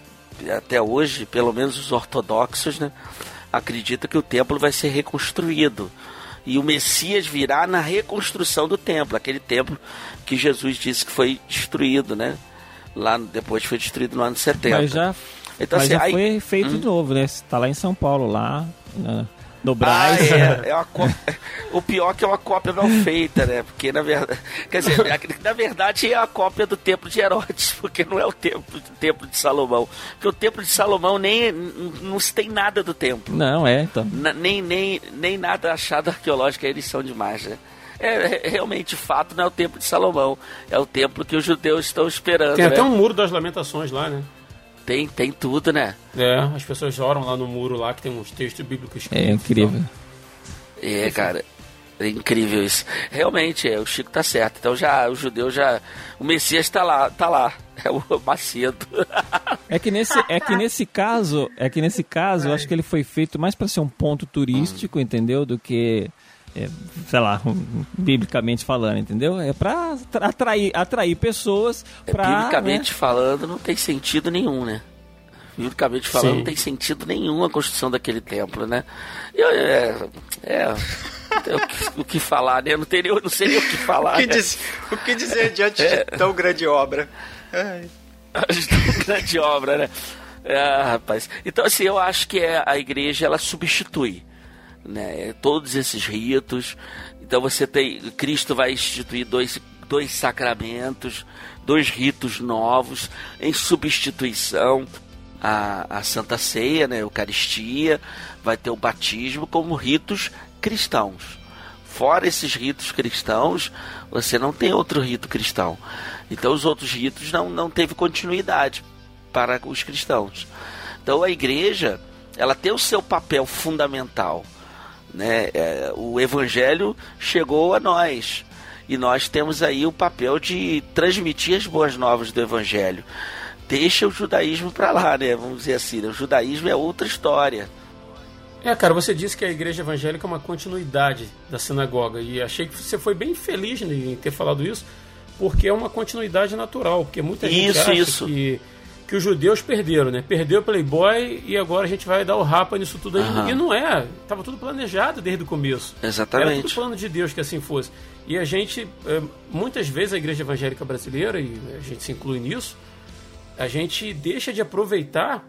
até hoje, pelo menos os ortodoxos, né, acredita que o templo vai ser reconstruído. E o Messias virá na reconstrução do templo, aquele templo que Jesus disse que foi destruído, né? Lá depois foi destruído no ano 70. Mas já, Então, mas assim, já aí- foi feito Hum. de novo, né? Tá lá em São Paulo, lá na- no Ah, Braz. é, é uma cópia. O pior é que é uma cópia mal feita, né? Porque na verdade. Quer dizer, na verdade é a cópia do templo de Herodes, porque não é o templo, o templo de Salomão. Porque o templo de Salomão nem não se tem nada do templo. Não, é, então. Na- nem, nem, nem nada achado arqueológico, eles são demais, né? É, é, realmente, fato não é o templo de Salomão. É o templo que os judeus estão esperando. Tem né? até um muro das lamentações lá, né? Tem, tem tudo, né? É, as pessoas oram lá no muro lá que tem uns textos bíblicos. É incrível. É, cara. É incrível isso. Realmente, é, o Chico tá certo. Então já o judeu já. O Messias tá lá, tá lá. É o Macedo. É que nesse, é que nesse caso, é que nesse caso, eu acho que ele foi feito mais para ser um ponto turístico, entendeu? Do que, é, sei lá, biblicamente falando, entendeu? É para atrair, atrair pessoas para. né? Biblicamente falando, não tem sentido nenhum, né? Biblicamente falando, Sim. não tem sentido nenhum a construção daquele templo, né? Eu, é, é, o, que, o que falar, né? Eu não, teria, eu não sei nem o que O falar. que, né? diz- o que dizer diante de tão grande obra? Ai. grande obra, né? É, rapaz. Então, assim, eu acho que é, a igreja ela substitui né, todos esses ritos. Então, você tem. Cristo vai instituir dois, dois sacramentos, dois ritos novos em substituição à, à Santa Ceia, né, Eucaristia, vai ter o batismo como ritos cristãos. Fora esses ritos cristãos, você não tem outro rito cristão. Então os outros ritos não, não teve continuidade para os cristãos. Então a igreja, ela tem o seu papel fundamental. Né? É, o evangelho chegou a nós. E nós temos aí o papel de transmitir as boas novas do evangelho. Deixa o judaísmo para lá, né? Vamos dizer assim. né? O judaísmo é outra história. É, cara, você disse que a igreja evangélica é uma continuidade da sinagoga. E achei que você foi bem feliz em ter falado isso, porque é uma continuidade natural. Porque muita gente Isso, acha isso. Que, que os judeus perderam, né? Perdeu o Playboy e agora a gente vai dar o rapa nisso tudo aí. Aham. E não é. Tava tudo planejado desde o começo. Era Exatamente. tudo plano de Deus que assim fosse. E a gente, eh, muitas vezes a igreja evangélica brasileira, e a gente se inclui nisso, a gente deixa de aproveitar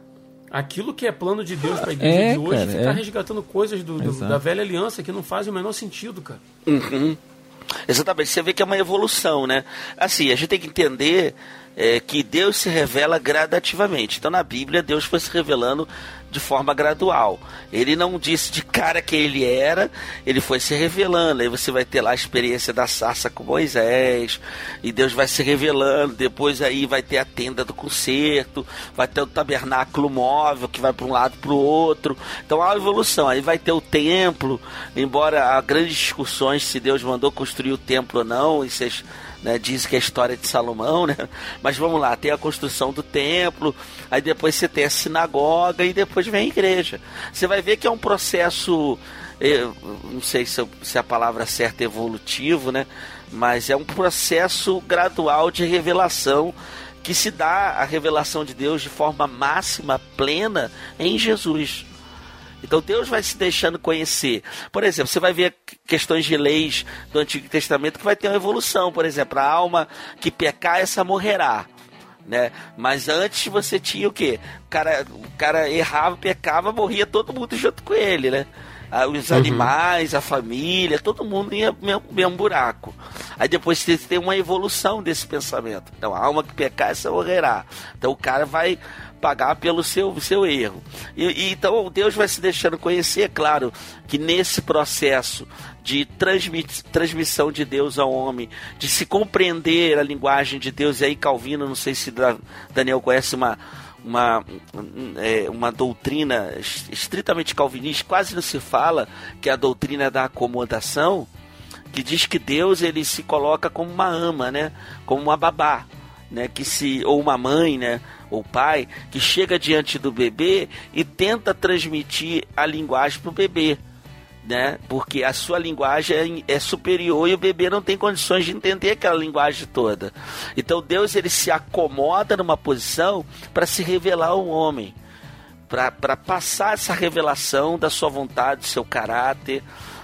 aquilo que é plano de Deus para a igreja É, de hoje cara, e ficar é. resgatando coisas do, do- da velha aliança que não fazem o menor sentido, cara. Uhum. Exatamente, você vê que é uma evolução, né? Assim, a gente tem que entender é, que Deus se revela gradativamente. Então, na Bíblia, Deus foi se revelando de forma gradual. Ele não disse de cara que ele era, ele foi se revelando. Aí você vai ter lá a experiência da sarça com Moisés, e Deus vai se revelando. Depois aí vai ter a tenda do concerto, vai ter o tabernáculo móvel que vai para um lado para o outro. Então há uma evolução. Aí vai ter o templo, embora há grandes discussões se Deus mandou construir o templo ou não, isso é né, diz que é a história de Salomão, né? Mas vamos lá, tem a construção do templo, aí depois você tem a sinagoga e depois vem a igreja. Você vai ver que é um processo, eh, não sei se, eu- se a palavra certa é evolutivo, né? Mas é um processo gradual de revelação que se dá a revelação de Deus de forma máxima, plena em Jesus. Então Deus vai se deixando conhecer. Por exemplo, você vai ver questões de leis do Antigo Testamento que vai ter uma evolução. Por exemplo, a alma que pecar, essa morrerá. Né? Mas antes você tinha o quê? O cara, o cara errava, pecava, morria todo mundo junto com ele, né? Ah, Os animais, a família, todo mundo ia mesmo, mesmo buraco. Aí depois você tem uma evolução desse pensamento. Então, a alma que pecar, essa morrerá. Então o cara vai pagar pelo seu, seu erro. E, e então Deus vai se deixando conhecer, claro, que nesse processo de transmi transmissão de Deus ao homem, de se compreender a linguagem de Deus, e aí Calvino, não sei se Da- Daniel conhece uma, uma, um, é, uma doutrina es- estritamente calvinista, quase não se fala, que é a doutrina da acomodação, que diz que Deus ele se coloca como uma ama, né? Como uma babá, né? Que se ou uma mãe, né? Ou pai que chega diante do bebê e tenta transmitir a linguagem para o bebê, né? Porque a sua linguagem é, é superior e o bebê não tem condições de entender aquela linguagem toda. Então Deus ele se acomoda numa posição para se revelar ao homem para passar essa revelação da sua vontade, do seu caráter,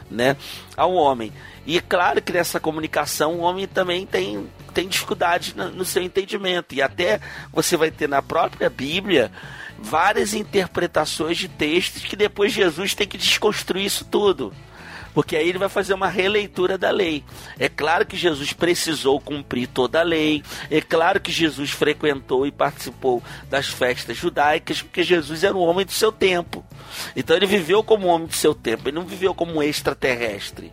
né, ao homem. E é claro que nessa comunicação o homem também tem, tem dificuldade no, seu entendimento. E até você vai ter na própria Bíblia várias interpretações de textos que depois Jesus tem que desconstruir isso tudo porque aí ele vai fazer uma releitura da lei. É claro que Jesus precisou cumprir toda a lei, é claro que Jesus frequentou e participou das festas judaicas, porque Jesus era um homem do seu tempo. Então ele viveu como um homem do seu tempo, ele não viveu como um extraterrestre.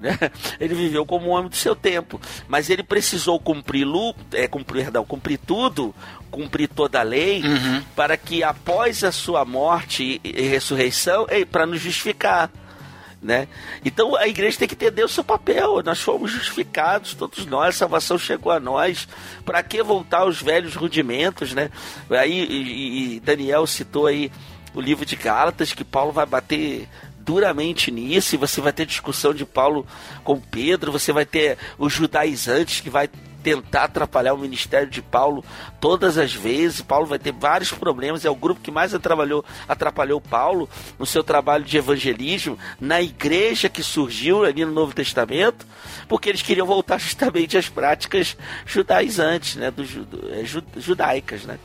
Né? Ele viveu como um homem do seu tempo, mas ele precisou cumprir, é, cumprir, perdão, cumprir tudo, cumprir toda a lei, uhum. para que após a sua morte e ressurreição, para nos justificar né? Então a igreja tem que entender o seu papel. Nós fomos justificados, todos nós, a salvação chegou a nós. Para que voltar aos velhos rudimentos, né? Aí e, e Daniel citou aí o livro de Gálatas que Paulo vai bater duramente nisso, e você vai ter discussão de Paulo com Pedro, você vai ter os judaizantes que vai tentar atrapalhar o ministério de Paulo todas as vezes. Paulo vai ter vários problemas. É o grupo que mais atrapalhou, atrapalhou Paulo no seu trabalho de evangelismo, na igreja que surgiu ali no Novo Testamento, porque eles queriam voltar justamente às práticas judaizantes, né, do, é, judaicas, né?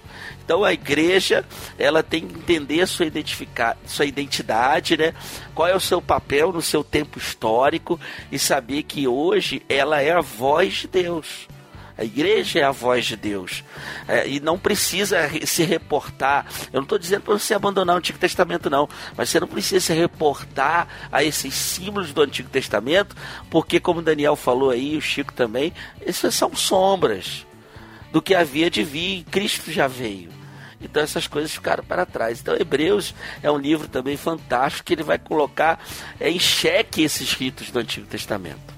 Então a igreja ela tem que entender sua, identificar, sua identidade, né? Qual é o seu papel no seu tempo histórico e saber que hoje ela é a voz de Deus. A igreja é a voz de Deus. É, e não precisa se reportar. Eu não estou dizendo para você abandonar o Antigo Testamento, não. Mas você não precisa se reportar a esses símbolos do Antigo Testamento, porque, como Daniel falou aí, o Chico também, essas são sombras do que havia de vir. Cristo já veio. Então essas coisas ficaram para trás. Então Hebreus é um livro também fantástico que ele vai colocar é, em xeque esses ritos do Antigo Testamento.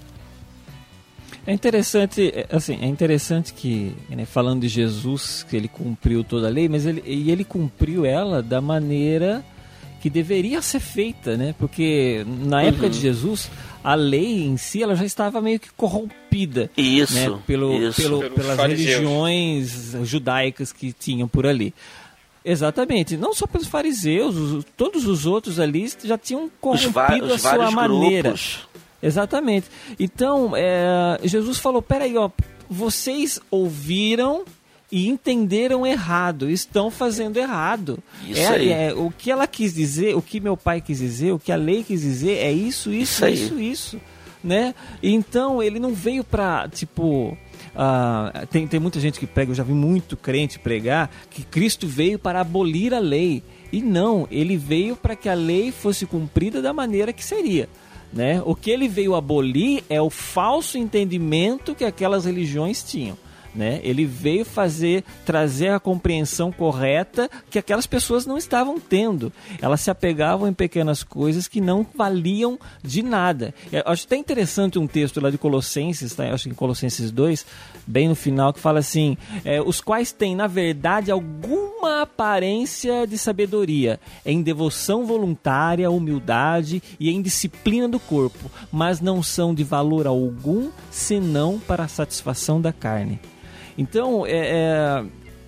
É interessante, é, assim, é interessante que, né, falando de Jesus, que ele cumpriu toda a lei, mas ele, e ele cumpriu ela da maneira que deveria ser feita, né? Porque na uhum. época de Jesus, a lei em si ela já estava meio que corrompida, isso, né? Pelo, isso. Pelo, pelas fariseus. religiões judaicas que tinham por ali. Exatamente, não só pelos fariseus, os, todos os outros ali já tinham corrompido a sua maneira. Grupos. Exatamente. Então, é, Jesus falou: peraí, ó, vocês ouviram e entenderam errado, estão fazendo errado. Isso é, aí. É, o que ela quis dizer, o que meu pai quis dizer, o que a lei quis dizer é isso, isso, isso, isso, isso, né? Então ele não veio para tipo uh, tem, tem muita gente que prega, eu já vi muito crente pregar que Cristo veio para abolir a lei. E não, ele veio para que a lei fosse cumprida da maneira que seria. Né? O que ele veio abolir é o falso entendimento que aquelas religiões tinham. Né? Ele veio fazer, trazer a compreensão correta que aquelas pessoas não estavam tendo. Elas se apegavam em pequenas coisas que não valiam de nada. Eu acho até interessante um texto lá de Colossenses, tá? acho que em Colossenses 2, bem no final, que fala assim: é, os quais têm, na verdade, alguma aparência de sabedoria, em devoção voluntária, humildade e em disciplina do corpo, mas não são de valor algum senão para a satisfação da carne. Então, é, é,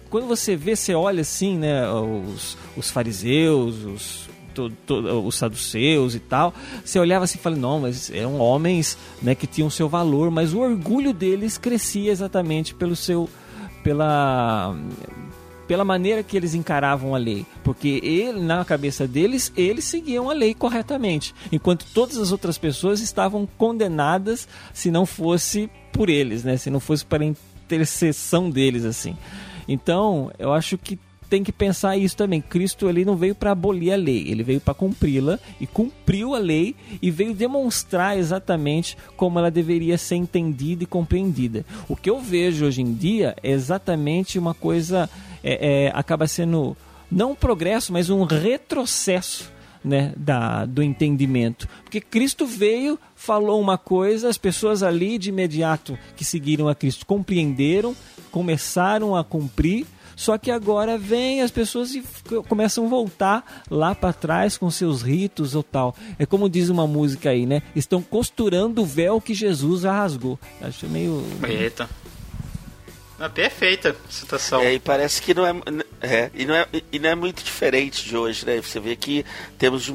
quando você vê, você olha assim, né, os, os fariseus, os, to, to, os saduceus e tal, você olhava assim e falava, não, mas eram homens né, que tinham seu valor, mas o orgulho deles crescia exatamente pelo seu, pela, pela maneira que eles encaravam a lei, porque ele, na cabeça deles, eles seguiam a lei corretamente, enquanto todas as outras pessoas estavam condenadas se não fosse por eles, né? Se não fosse para intercessão deles, assim. Então, eu acho que tem que pensar isso também. Cristo ele não veio para abolir a lei, ele veio para cumpri-la e cumpriu a lei e veio demonstrar exatamente como ela deveria ser entendida e compreendida. O que eu vejo hoje em dia é exatamente uma coisa é, é, acaba sendo não um progresso, mas um retrocesso né, da, do entendimento. Porque Cristo veio, falou uma coisa, as pessoas ali de imediato que seguiram a Cristo compreenderam, começaram a cumprir, só que agora vem as pessoas e começam a voltar lá para trás com seus ritos ou tal. É como diz uma música aí, né? Estão costurando o véu que Jesus rasgou. Acho meio. Eita. É perfeita citação. É, e parece que não é, É, e não é, e não é muito diferente de hoje, né? Você vê que temos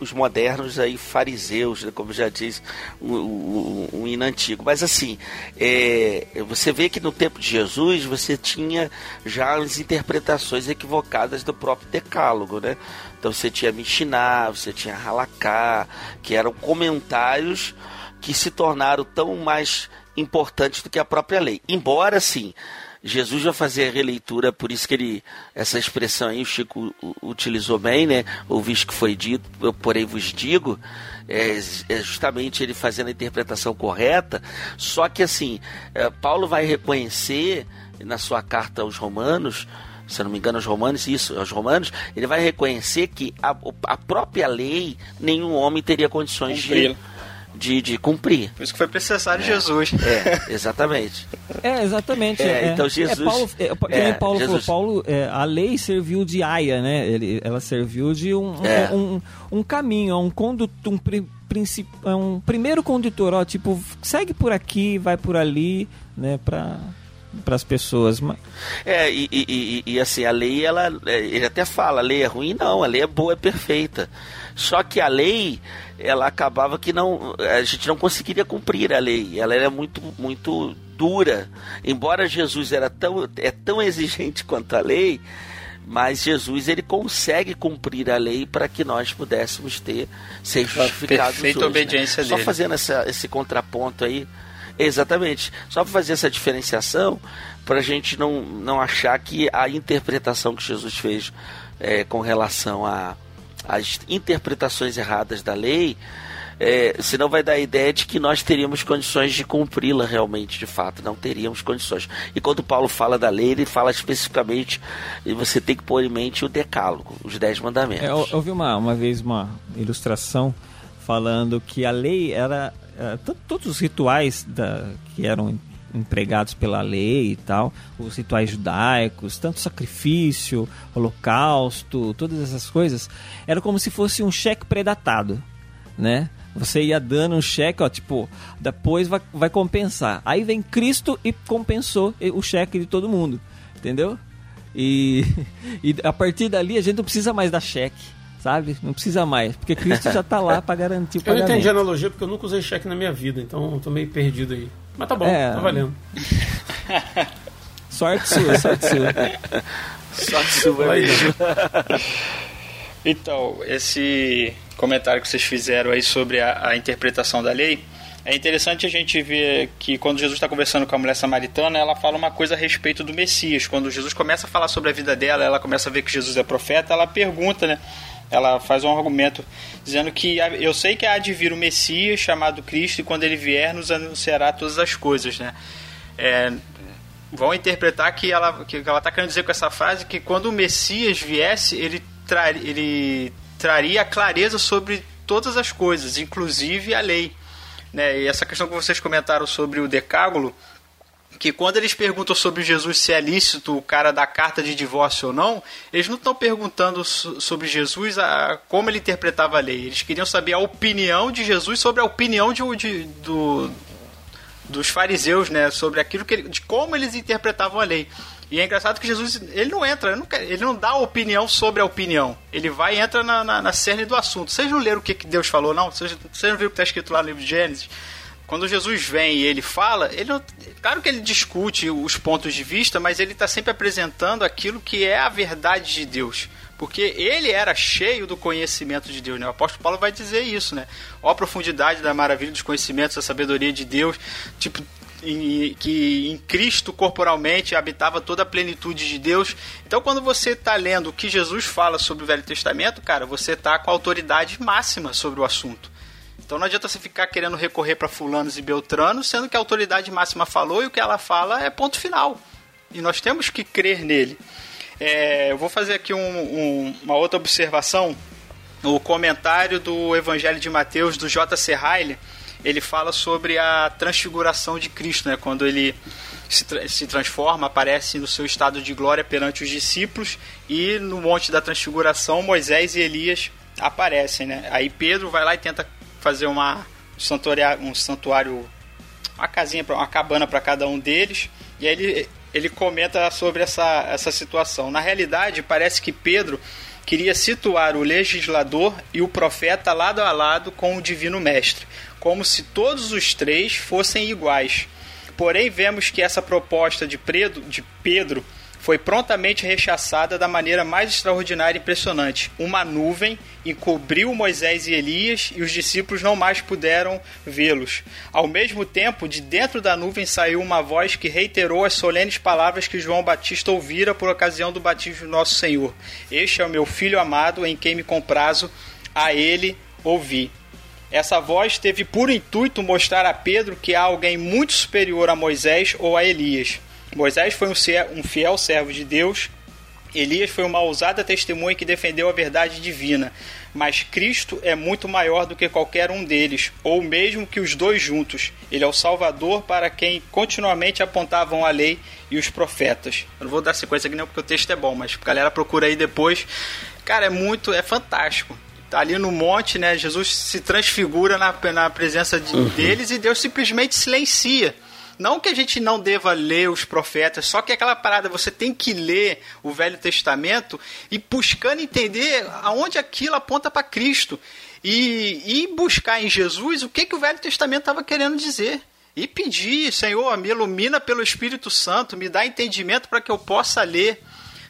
os modernos aí, fariseus, né? como já diz um hino antigo. Mas assim, é, você vê que no tempo de Jesus você tinha já as interpretações equivocadas do próprio decálogo, né? Então você tinha Mishnah, você tinha Halaká, que eram comentários que se tornaram tão mais importantes do que a própria lei. Embora, assim, Jesus vai fazer a releitura, por isso que ele, essa expressão aí o Chico utilizou bem, né? Ouviste que foi dito, eu porém vos digo, é, é justamente ele fazendo a interpretação correta. Só que assim, é, Paulo vai reconhecer na sua carta aos Romanos, se não me engano, aos Romanos, isso, aos Romanos, ele vai reconhecer que a, a própria lei, nenhum homem teria condições de de, de cumprir. Por isso que foi necessário é. Jesus. É, exatamente. É, exatamente. É, é. Então Jesus. É, Paulo, é, é Paulo Jesus. falou, Paulo, é, a lei serviu de aia, né? Ele, ela serviu de um, um, um, um, caminho, um condutor, um, princip, um primeiro condutor, ó, tipo, segue por aqui, vai por ali, né? Pra para as pessoas. É, e, e, e, assim, a lei, ela, ele até fala, a lei é ruim, não, a lei é boa, é perfeita. Só que a lei, ela acabava que não, a gente não conseguiria cumprir a lei. Ela era muito, muito dura. Embora Jesus era tão, é tão exigente quanto a lei, mas Jesus ele consegue cumprir a lei para que nós pudéssemos ter ser justificados Perfeita hoje, né? obediência né? dele. Só fazendo essa, esse contraponto aí, exatamente, só para fazer essa diferenciação, para a gente não, não achar que a interpretação que Jesus fez é, com relação a as interpretações erradas da lei, é, senão vai dar a ideia de que nós teríamos condições de cumpri-la realmente, de fato, não teríamos condições. E quando Paulo fala da lei, ele fala especificamente, e você tem que pôr em mente o decálogo, os dez mandamentos. É, eu, eu vi uma, uma vez uma ilustração falando que a lei era, é, todos os rituais da, que eram empregados pela lei e tal, os rituais judaicos, tanto sacrifício, holocausto, todas essas coisas, era como se fosse um cheque predatado, né? Você ia dando um cheque, ó, tipo, depois vai, vai compensar. Aí vem Cristo e compensou o cheque de todo mundo, entendeu? E, e a partir dali a gente não precisa mais dar cheque sabe? Não precisa mais, porque Cristo já está lá para garantir o pagamento. Eu não entendi a analogia porque eu nunca usei cheque na minha vida, então eu tô meio perdido aí. Mas tá bom, é... tá valendo. sorte sua, sorte sua. sorte sua aí. Então, esse comentário que vocês fizeram aí sobre a, a interpretação da lei, é interessante a gente ver que quando Jesus está conversando com a mulher samaritana, ela fala uma coisa a respeito do Messias. Quando Jesus começa a falar sobre a vida dela, ela começa a ver que Jesus é profeta, ela pergunta, né? Ela faz um argumento dizendo que eu sei que há de vir o Messias chamado Cristo e quando ele vier nos anunciará todas as coisas, né? É, vão interpretar que ela que ela está querendo dizer com essa frase que quando o Messias viesse ele, tra, ele traria clareza sobre todas as coisas, inclusive a lei, né? E essa questão que vocês comentaram sobre o decágulo que quando eles perguntam sobre Jesus se é lícito o cara da carta de divórcio ou não, eles não estão perguntando sobre Jesus a, como ele interpretava a lei. Eles queriam saber a opinião de Jesus sobre a opinião de, de do, dos fariseus, né? Sobre aquilo que ele, de como eles interpretavam a lei. E é engraçado que Jesus ele não entra, ele não, quer, ele não dá opinião sobre a opinião. Ele vai e entra na, na, na cerne do assunto. Vocês não leram o que, que Deus falou, não? Vocês, vocês não viram o que está escrito lá no livro de Gênesis? Quando Jesus vem e ele fala, ele claro que ele discute os pontos de vista, mas ele está sempre apresentando aquilo que é a verdade de Deus. Porque ele era cheio do conhecimento de Deus, né? O apóstolo Paulo vai dizer isso, né? Ó a profundidade da maravilha dos conhecimentos, da sabedoria de Deus, tipo em, que em Cristo corporalmente habitava toda a plenitude de Deus. Então, quando você está lendo o que Jesus fala sobre o Velho Testamento, cara, você está com a autoridade máxima sobre o assunto. Então não adianta você ficar querendo recorrer para fulanos e beltranos, sendo que a autoridade máxima falou e o que ela fala é ponto final. E nós temos que crer nele. É, eu vou fazer aqui um, um, uma outra observação. O comentário do Evangelho de Mateus, do J. Riley, ele fala sobre a transfiguração de Cristo, né? quando ele se, tra se transforma, aparece no seu estado de glória perante os discípulos e no Monte da Transfiguração, Moisés e Elias aparecem. Né? Aí Pedro vai lá e tenta fazer uma santuário, um santuário, uma casinha, uma cabana para cada um deles. E aí ele, ele comenta sobre essa, essa situação. Na realidade, parece que Pedro queria situar o legislador e o profeta lado a lado com o divino mestre, como se todos os três fossem iguais. Porém, vemos que essa proposta de Pedro foi prontamente rechaçada da maneira mais extraordinária e impressionante. Uma nuvem encobriu Moisés e Elias e os discípulos não mais puderam vê-los. Ao mesmo tempo, de dentro da nuvem saiu uma voz que reiterou as solenes palavras que João Batista ouvira por ocasião do batismo do nosso Senhor. Este é o meu filho amado em quem me comprazo, a ele ouvi. Essa voz teve por intuito mostrar a Pedro que há alguém muito superior a Moisés ou a Elias. Moisés foi um fiel servo de Deus, Elias foi uma ousada testemunha que defendeu a verdade divina, mas Cristo é muito maior do que qualquer um deles, ou mesmo que os dois juntos. Ele é o Salvador para quem continuamente apontavam a lei e os profetas. Eu não vou dar sequência aqui não porque o texto é bom, mas a galera procura aí depois. Cara, é muito, é fantástico. Tá ali no monte, né? Jesus se transfigura na, na presença de, uhum. deles e Deus simplesmente silencia. Não que a gente não deva ler os profetas, só que aquela parada, você tem que ler o Velho Testamento e buscando entender aonde aquilo aponta para Cristo. E, e buscar em Jesus o que, que o Velho Testamento estava querendo dizer. E pedir, Senhor, me ilumina pelo Espírito Santo, me dá entendimento para que eu possa ler.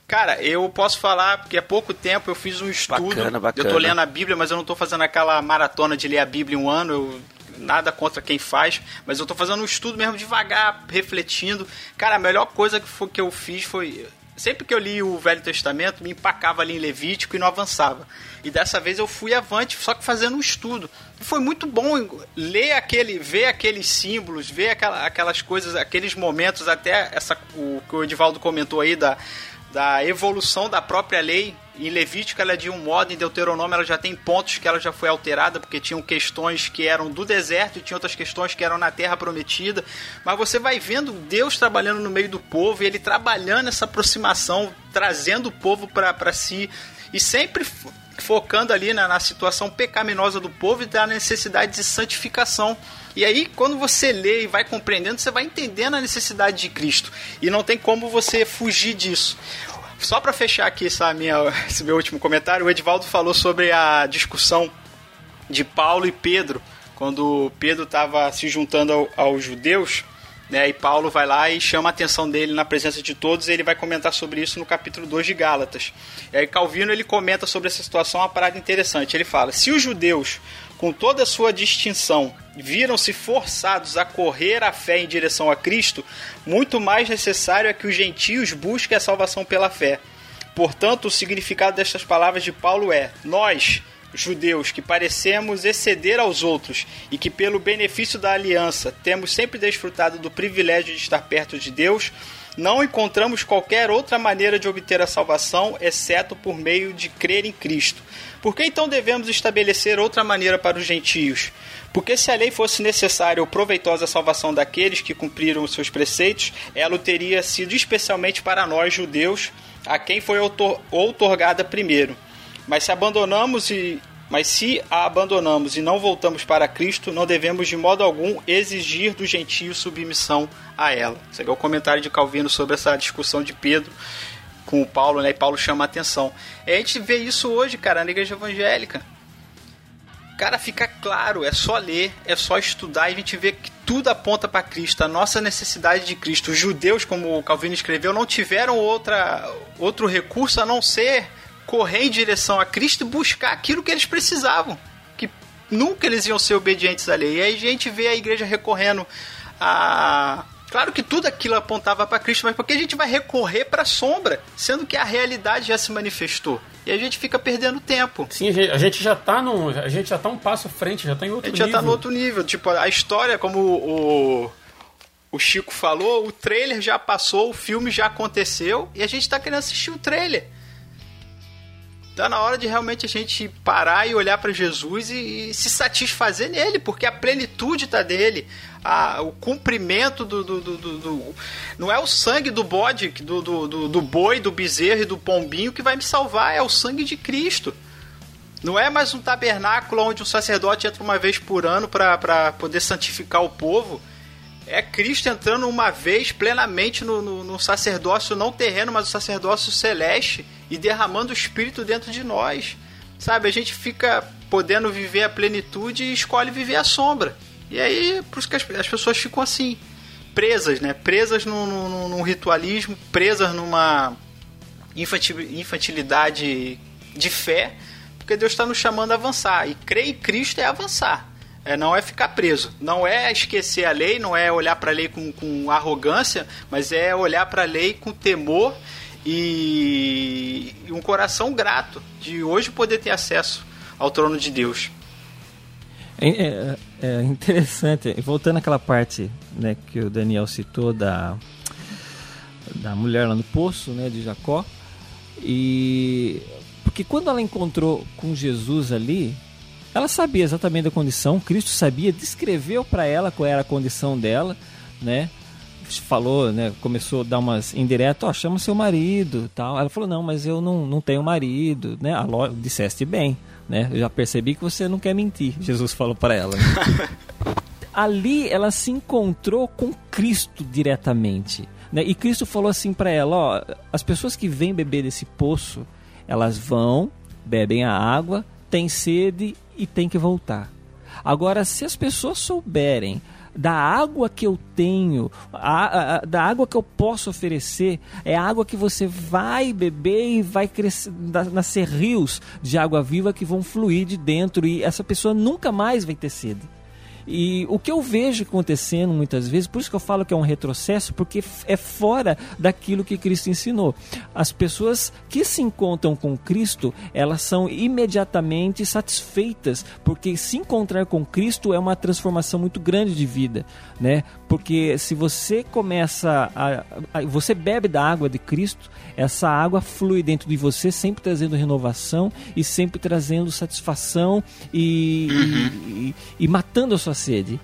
Cara, eu posso falar, porque há pouco tempo eu fiz um estudo. Bacana, bacana. Eu tô lendo a Bíblia, mas eu não tô fazendo aquela maratona de ler a Bíblia em um ano. Eu nada contra quem faz, mas eu tô fazendo um estudo mesmo devagar, refletindo. Cara, a melhor coisa que, foi, que eu fiz foi. Sempre que eu li o Velho Testamento, me empacava ali em Levítico e não avançava. E dessa vez eu fui avante, só que fazendo um estudo. E foi muito bom ler aquele, ver aqueles símbolos, ver aquela, aquelas coisas, aqueles momentos, até essa, o que o Edivaldo comentou aí da, da evolução da própria lei. Em Levítico ela é de um modo, em Deuteronômio ela já tem pontos que ela já foi alterada, porque tinham questões que eram do deserto e tinha outras questões que eram na terra prometida. Mas você vai vendo Deus trabalhando no meio do povo e ele trabalhando essa aproximação, trazendo o povo para si e sempre focando ali na, na situação pecaminosa do povo e da necessidade de santificação. E aí, quando você lê e vai compreendendo, você vai entendendo a necessidade de Cristo. E não tem como você fugir disso. Só para fechar aqui essa minha, esse meu último comentário, o Edvaldo falou sobre a discussão de Paulo e Pedro, quando Pedro estava se juntando ao, aos judeus, né, e Paulo vai lá e chama a atenção dele na presença de todos, e ele vai comentar sobre isso no capítulo 2 de Gálatas. E aí Calvino ele comenta sobre essa situação uma parada interessante. Ele fala: "Se os judeus com toda a sua distinção, viram-se forçados a correr a fé em direção a Cristo, muito mais necessário é que os gentios busquem a salvação pela fé. Portanto, o significado destas palavras de Paulo é: nós, judeus, que parecemos exceder aos outros e que, pelo benefício da aliança, temos sempre desfrutado do privilégio de estar perto de Deus, não encontramos qualquer outra maneira de obter a salvação exceto por meio de crer em Cristo. Por que então devemos estabelecer outra maneira para os gentios? Porque se a lei fosse necessária ou proveitosa à salvação daqueles que cumpriram os seus preceitos, ela teria sido especialmente para nós judeus, a quem foi outorgada primeiro. Mas se abandonamos e mas se a abandonamos e não voltamos para Cristo, não devemos de modo algum exigir do gentio submissão a ela. Esse é o comentário de Calvino sobre essa discussão de Pedro com o Paulo, né? E Paulo chama a atenção. E a gente vê isso hoje, cara, na igreja evangélica. Cara, fica claro, é só ler, é só estudar e a gente vê que tudo aponta para Cristo, a nossa necessidade de Cristo. Os judeus, como o Calvino escreveu, não tiveram outra, outro recurso a não ser correr em direção a Cristo e buscar aquilo que eles precisavam. Que nunca eles iam ser obedientes à lei. E aí a gente vê a igreja recorrendo a Claro que tudo aquilo apontava para Cristo, mas por que a gente vai recorrer para a sombra, sendo que a realidade já se manifestou? E a gente fica perdendo tempo. Sim, a gente já tá num, a gente já tá um passo à frente, já tá em outro nível. A gente nível. já tá no outro nível, tipo, a história como o o Chico falou, o trailer já passou, o filme já aconteceu e a gente tá querendo assistir o trailer. Tá na hora de realmente a gente parar e olhar para Jesus e, e, se satisfazer nele, porque a plenitude tá dele, a, o cumprimento do, do, do, do, Não é o sangue do bode, do, do, do boi, do bezerro e do pombinho que vai me salvar, é o sangue de Cristo. Não é mais um tabernáculo onde um sacerdote entra uma vez por ano para poder santificar o povo. É Cristo entrando uma vez plenamente no, no, no, sacerdócio não terreno, mas o sacerdócio celeste e derramando o Espírito dentro de nós. Sabe, a gente fica podendo viver a plenitude e escolhe viver a sombra. E aí, por isso que as, as pessoas ficam assim, presas, né? Presas num, num, num ritualismo, presas numa infantilidade de fé, porque Deus está nos chamando a avançar. E crer em Cristo é avançar. É, não é ficar preso. Não é esquecer a lei, não é olhar para a lei com, com arrogância, mas é olhar para a lei com temor e, e um coração grato de hoje poder ter acesso ao trono de Deus. É, é, é, interessante, voltando àquela parte né, que o Daniel citou da, da mulher lá no poço, né, de Jacó, e porque quando ela encontrou com Jesus ali, ela sabia exatamente da condição, Cristo sabia, descreveu para ela qual era a condição dela, né? Falou, né? Começou a dar umas indiretas, ó, oh, chama seu marido, tal. Ela falou: "Não, mas eu não, não tenho marido", né? A Ló, disseste bem, né? Eu já percebi que você não quer mentir. Jesus falou para ela. Ali ela se encontrou com Cristo diretamente, né? E Cristo falou assim para ela, ó, as pessoas que vêm beber desse poço, elas vão, bebem a água, têm sede e têm que voltar. Agora, se as pessoas souberem da água que eu tenho, a, a, da água que eu posso oferecer, é a água que você vai beber e vai crescer, nascer rios de água viva que vão fluir de dentro e essa pessoa nunca mais vai ter sede. E o que eu vejo acontecendo muitas vezes, por isso que eu falo que é um retrocesso, porque é fora daquilo que Cristo ensinou. As pessoas que se encontram com Cristo, elas são imediatamente satisfeitas, porque se encontrar com Cristo é uma transformação muito grande de vida, né? Porque se você começa a, a você bebe da água de Cristo, essa água flui dentro de você, sempre trazendo renovação e sempre trazendo satisfação e, uhum. e, e, matando a sua sede.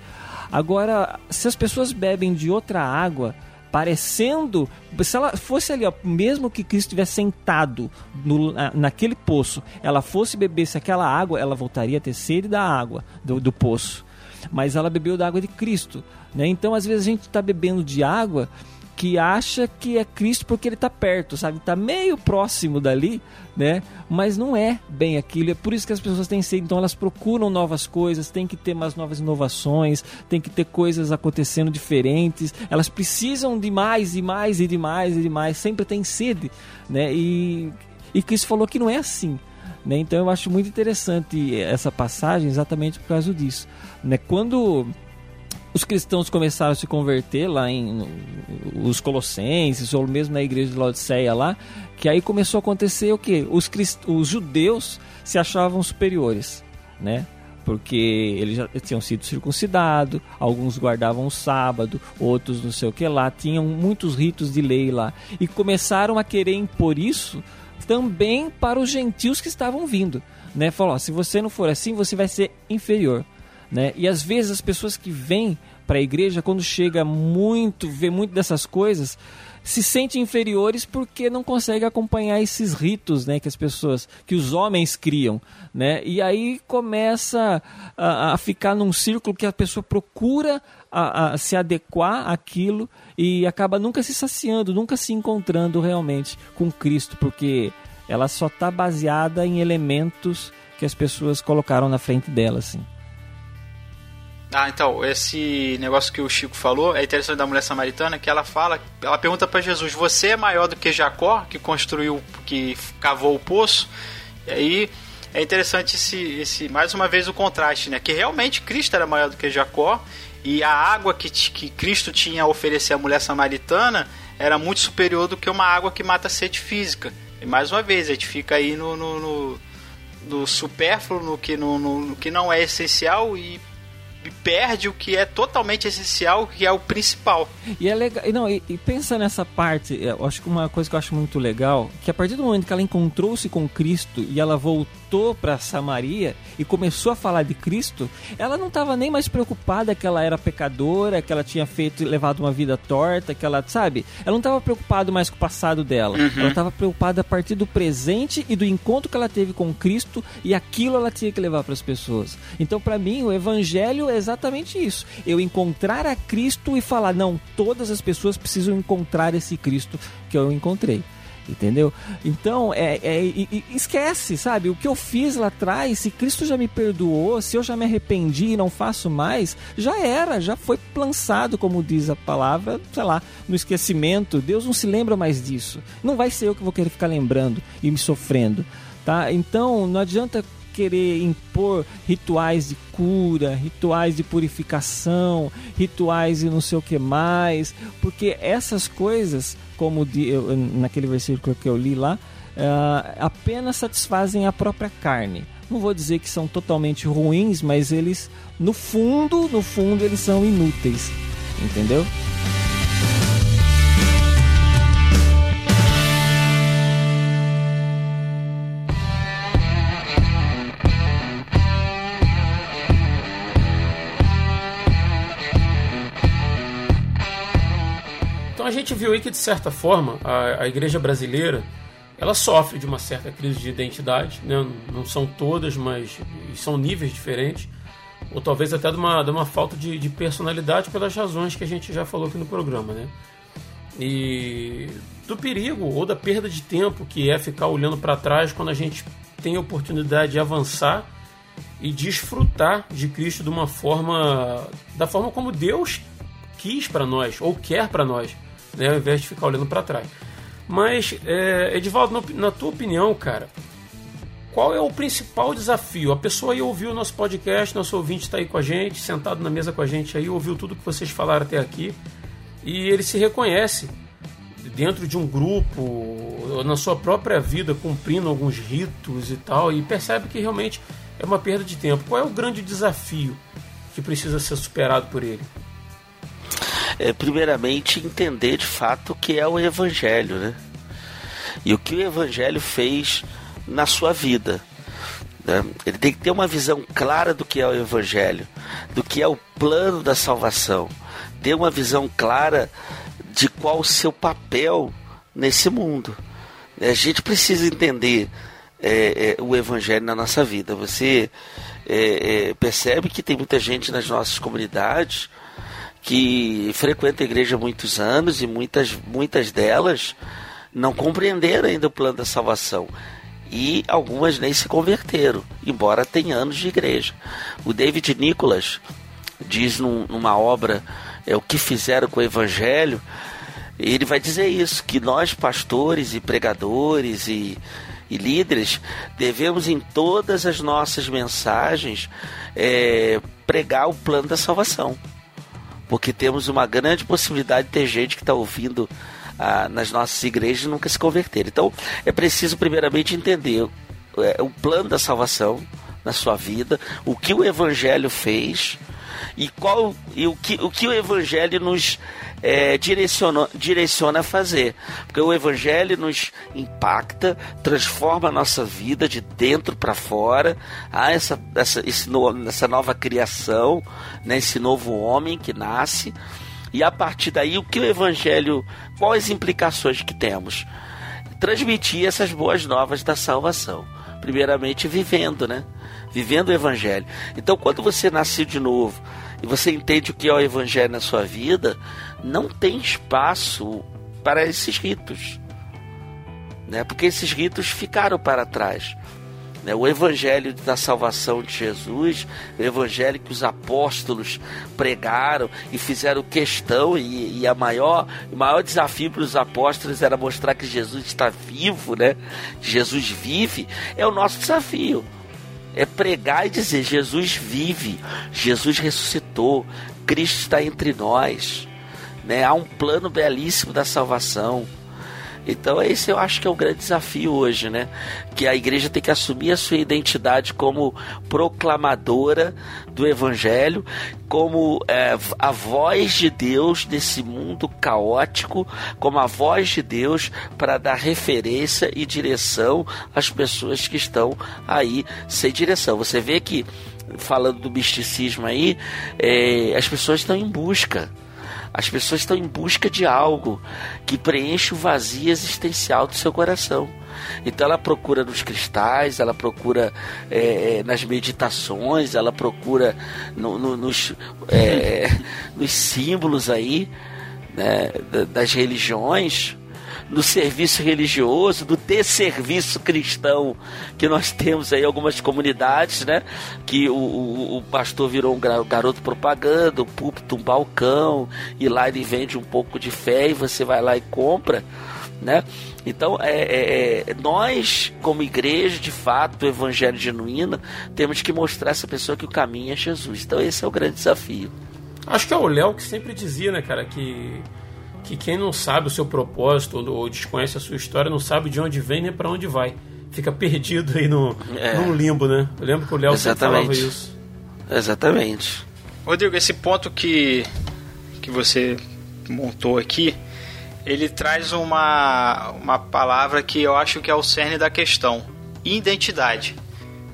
Agora, se as pessoas bebem de outra água, parecendo. Se ela fosse ali, ó, mesmo que Cristo estivesse sentado no, naquele poço, ela fosse bebesse aquela água, ela voltaria a ter sede da água, do, do poço. Mas ela bebeu da água de Cristo. Né? Então, às vezes, a gente está bebendo de água que acha que é Cristo porque ele está perto, sabe? Está meio próximo dali, né? Mas não é bem aquilo. É por isso que as pessoas têm sede. Então elas procuram novas coisas, tem que ter umas novas inovações, tem que ter coisas acontecendo diferentes. Elas precisam de mais e mais e de mais e de mais. Sempre tem sede, né? E, e Cristo falou que não é assim. Né? Então eu acho muito interessante essa passagem exatamente por causa disso. Né? Quando os cristãos começaram a se converter lá em os colossenses ou mesmo na igreja de Laodiceia lá, que aí começou a acontecer o que? Os, crist... os judeus se achavam superiores, né? Porque eles já tinham sido circuncidados, alguns guardavam o sábado, outros não sei o que lá, tinham muitos ritos de lei lá. E começaram a querer impor isso também para os gentios que estavam vindo. Né? Falou, ó, se você não for assim, você vai ser inferior. Né? E às vezes as pessoas que vêm para a igreja, quando chega muito, vê muito dessas coisas, se sentem inferiores porque não conseguem acompanhar esses ritos, né, que as pessoas, que os homens criam, né? E aí começa a, a ficar num círculo que a pessoa procura a, a se adequar àquilo e acaba nunca se saciando, nunca se encontrando realmente com Cristo, porque ela só está baseada em elementos que as pessoas colocaram na frente dela, assim. Ah, então, esse negócio que o Chico falou é interessante da mulher samaritana, que ela fala, ela pergunta para Jesus: Você é maior do que Jacó, que construiu, que cavou o poço? E aí é interessante esse, esse mais uma vez o contraste, né? Que realmente Cristo era maior do que Jacó e a água que, que Cristo tinha a oferecer à mulher samaritana era muito superior do que uma água que mata a sede física. E mais uma vez, a gente fica aí no, no, no, no supérfluo, no que, no, no, no que não é essencial e perde o que é totalmente essencial, que é o principal. E é legal, não, e, e pensa nessa parte, eu acho que uma coisa que eu acho muito legal, que a partir do momento que ela encontrou-se com Cristo e ela voltou voltou para Samaria e começou a falar de Cristo, ela não estava nem mais preocupada que ela era pecadora, que ela tinha feito levado uma vida torta, que ela, sabe? Ela não estava preocupada mais com o passado dela. Uhum. Ela estava preocupada a partir do presente e do encontro que ela teve com Cristo e aquilo ela tinha que levar para as pessoas. Então, para mim, o evangelho é exatamente isso. Eu encontrar a Cristo e falar, não, todas as pessoas precisam encontrar esse Cristo que eu encontrei. Entendeu? Então, é, é, e- esquece, sabe? O que eu fiz lá atrás, se Cristo já me perdoou, se eu já me arrependi e não faço mais, já era, já foi lançado, como diz a palavra, sei lá, no esquecimento. Deus não se lembra mais disso. Não vai ser eu que vou querer ficar lembrando e me sofrendo, tá? Então, não adianta querer impor rituais de cura, rituais de purificação, rituais e não sei o que mais, porque essas coisas, como di- eu- naquele versículo que eu li lá, ah, apenas satisfazem a própria carne. Não vou dizer que são totalmente ruins, mas eles, no fundo, no fundo, eles são inúteis, entendeu? Então a gente viu aí que, de certa forma, a, a igreja brasileira ela sofre de uma certa crise de identidade. Né? Não são todas, mas são níveis diferentes. Ou talvez até de uma, de uma falta de, de personalidade pelas razões que a gente já falou aqui no programa. Né? E do perigo ou da perda de tempo que é ficar olhando para trás quando a gente tem a oportunidade de avançar e desfrutar de Cristo de uma forma da forma como Deus quis para nós ou quer para nós, né, ao invés de ficar olhando para trás. Mas é, Edivaldo, na, tua opinião, cara, qual é o principal desafio? A pessoa aí ouviu o nosso podcast, nosso ouvinte está aí com a gente, sentado na mesa com a gente aí, ouviu tudo que vocês falaram até aqui e ele se reconhece dentro de um grupo, na sua própria vida, cumprindo alguns ritos e tal, e percebe que realmente é uma perda de tempo. Qual é o grande desafio que precisa ser superado por ele? É, primeiramente entender de fato o que é o Evangelho, né? E o que o Evangelho fez na sua vida. Né? Ele tem que ter uma visão clara do que é o Evangelho, do que é o plano da salvação, ter uma visão clara de qual o seu papel nesse mundo. A gente precisa entender é, é, o Evangelho na nossa vida. Você é, é, percebe que tem muita gente nas nossas comunidades que frequenta a igreja há muitos anos e muitas, muitas delas não compreenderam ainda o plano da salvação. E algumas nem se converteram, embora tenha anos de igreja. O David Nicholas diz num, numa obra é, O que fizeram com o Evangelho, ele vai dizer isso, que nós pastores e pregadores e, e líderes devemos em todas as nossas mensagens é, pregar o plano da salvação porque temos uma grande possibilidade de ter gente que está ouvindo ah, nas nossas igrejas e nunca se converter. Então, é preciso primeiramente entender é, o plano da salvação na sua vida, o que o Evangelho fez e qual e o que o, que o Evangelho nos é, direciona, direciona a fazer. Porque o Evangelho nos impacta, transforma a nossa vida de dentro para fora. Há essa, essa, esse essa nova criação, né, esse novo homem que nasce. E a partir daí, o que o Evangelho, quais implicações que temos? Transmitir essas boas novas da salvação. Primeiramente, vivendo, né? Vivendo o Evangelho. Então, quando você nasceu de novo e você entende o que é o Evangelho na sua vida, não tem espaço para esses ritos, né? Porque esses ritos ficaram para trás. Né? O Evangelho da salvação de Jesus, o Evangelho que os apóstolos pregaram e fizeram questão e, e a maior, o maior desafio para os apóstolos era mostrar que Jesus está vivo, né? Jesus vive, é o nosso desafio é pregar e dizer: Jesus vive, Jesus ressuscitou, Cristo está entre nós. Né? Há um plano belíssimo da salvação. Então esse eu acho que é o grande desafio hoje, né? Que a igreja tem que assumir a sua identidade como proclamadora do evangelho, como é, a voz de Deus nesse mundo caótico, como a voz de Deus para dar referência e direção às pessoas que estão aí sem direção. Você vê que falando do misticismo aí, é, as pessoas estão em busca as pessoas estão em busca de algo que preenche o vazio existencial do seu coração. Então ela procura nos cristais, ela procura é, é nas meditações, ela procura no, no, nos, é, nos símbolos aí né, das religiões do serviço religioso, do desserviço cristão que nós temos aí algumas comunidades, né? Que o, o, o pastor virou um garoto propaganda, o púlpito um balcão, e lá ele vende um pouco de fé e você vai lá e compra, né? Então, é, é, é nós, como igreja, de fato, do evangelho genuíno, temos que mostrar essa pessoa que o caminho é Jesus. Então, esse é o grande desafio. Acho que é o Léo que sempre dizia, né, cara, que que quem não sabe o seu propósito ou desconhece a sua história não sabe de onde vem nem para onde vai. Fica perdido aí no, é. num limbo, né? Eu lembro que o Léo sempre falava isso. Exatamente. Rodrigo, esse ponto que, que você montou aqui, ele traz uma, uma palavra que eu acho que é o cerne da questão: identidade.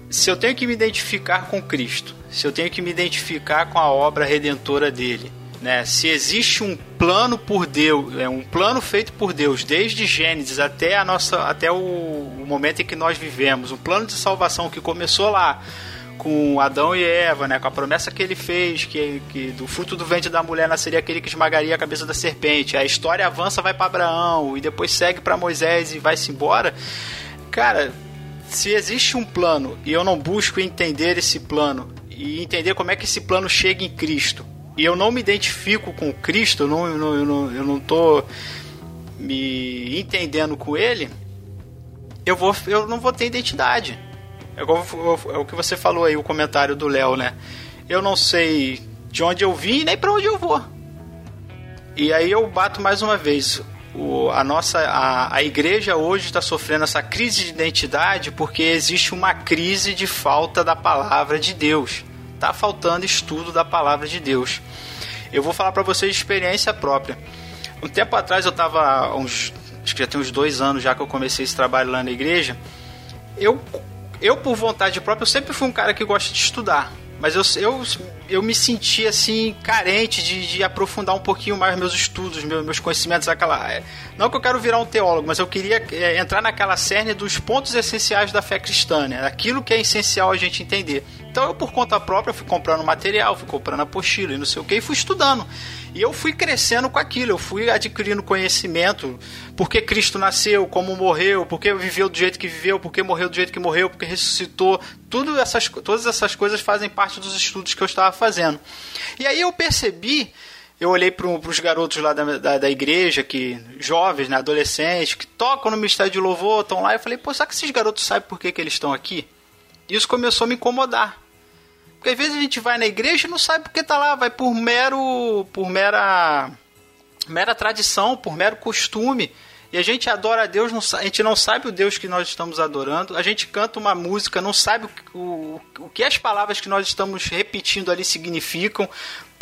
Se eu tenho que me identificar com Cristo, se eu tenho que me identificar com a obra redentora dele, né? Se existe um plano por Deus, é um plano feito por Deus desde Gênesis até a nossa, até o, o momento em que nós vivemos, um plano de salvação que começou lá com Adão e Eva, né, com a promessa que ele fez, que, que do fruto do ventre da mulher nasceria aquele que esmagaria a cabeça da serpente. A história avança, vai para Abraão e depois segue para Moisés e vai-se embora. Cara, se existe um plano e eu não busco entender esse plano e entender como é que esse plano chega em Cristo, e eu não me identifico com Cristo, eu não, eu não, eu não, eu não tô me entendendo com ele, eu, vou, eu não vou ter identidade. É, igual, é o que você falou aí, o comentário do Léo, né? Eu não sei de onde eu vim nem para onde eu vou. E aí eu bato mais uma vez. O, a nossa a, a igreja hoje está sofrendo essa crise de identidade porque existe uma crise de falta da palavra de Deus. Tá faltando estudo da palavra de Deus. Eu vou falar para vocês de experiência própria. Um tempo atrás eu estava, uns, acho que já tem uns dois anos já que eu comecei esse trabalho lá na igreja. Eu, eu por vontade própria, eu sempre fui um cara que gosta de estudar. Mas eu, eu, eu me senti assim, carente de, de aprofundar um pouquinho mais meus estudos, meus, meus conhecimentos. Aquela, não que eu quero virar um teólogo, mas eu queria é, entrar naquela cerne dos pontos essenciais da fé cristã, né? aquilo que é essencial a gente entender. Então eu, por conta própria, fui comprando material, fui comprando apostila e não sei o que, e fui estudando. E eu fui crescendo com aquilo, eu fui adquirindo conhecimento, porque Cristo nasceu, como morreu, porque viveu do jeito que viveu, porque morreu do jeito que morreu, porque ressuscitou. Tudo essas, todas essas coisas fazem parte dos estudos que eu estava fazendo. E aí eu percebi, eu olhei para os garotos lá da, da, da, igreja, que jovens, né, adolescentes, que tocam no mistério de louvor, estão lá, e falei, pô, será que esses garotos sabem por que, que eles estão aqui? Isso começou a me incomodar. Porque às vezes a gente vai na igreja e não sabe porque tá lá, vai por mero. por mera. mera tradição, por mero costume. E a gente adora a Deus, não, a gente não sabe o Deus que nós estamos adorando. A gente canta uma música, não sabe o, o, o que as palavras que nós estamos repetindo ali significam.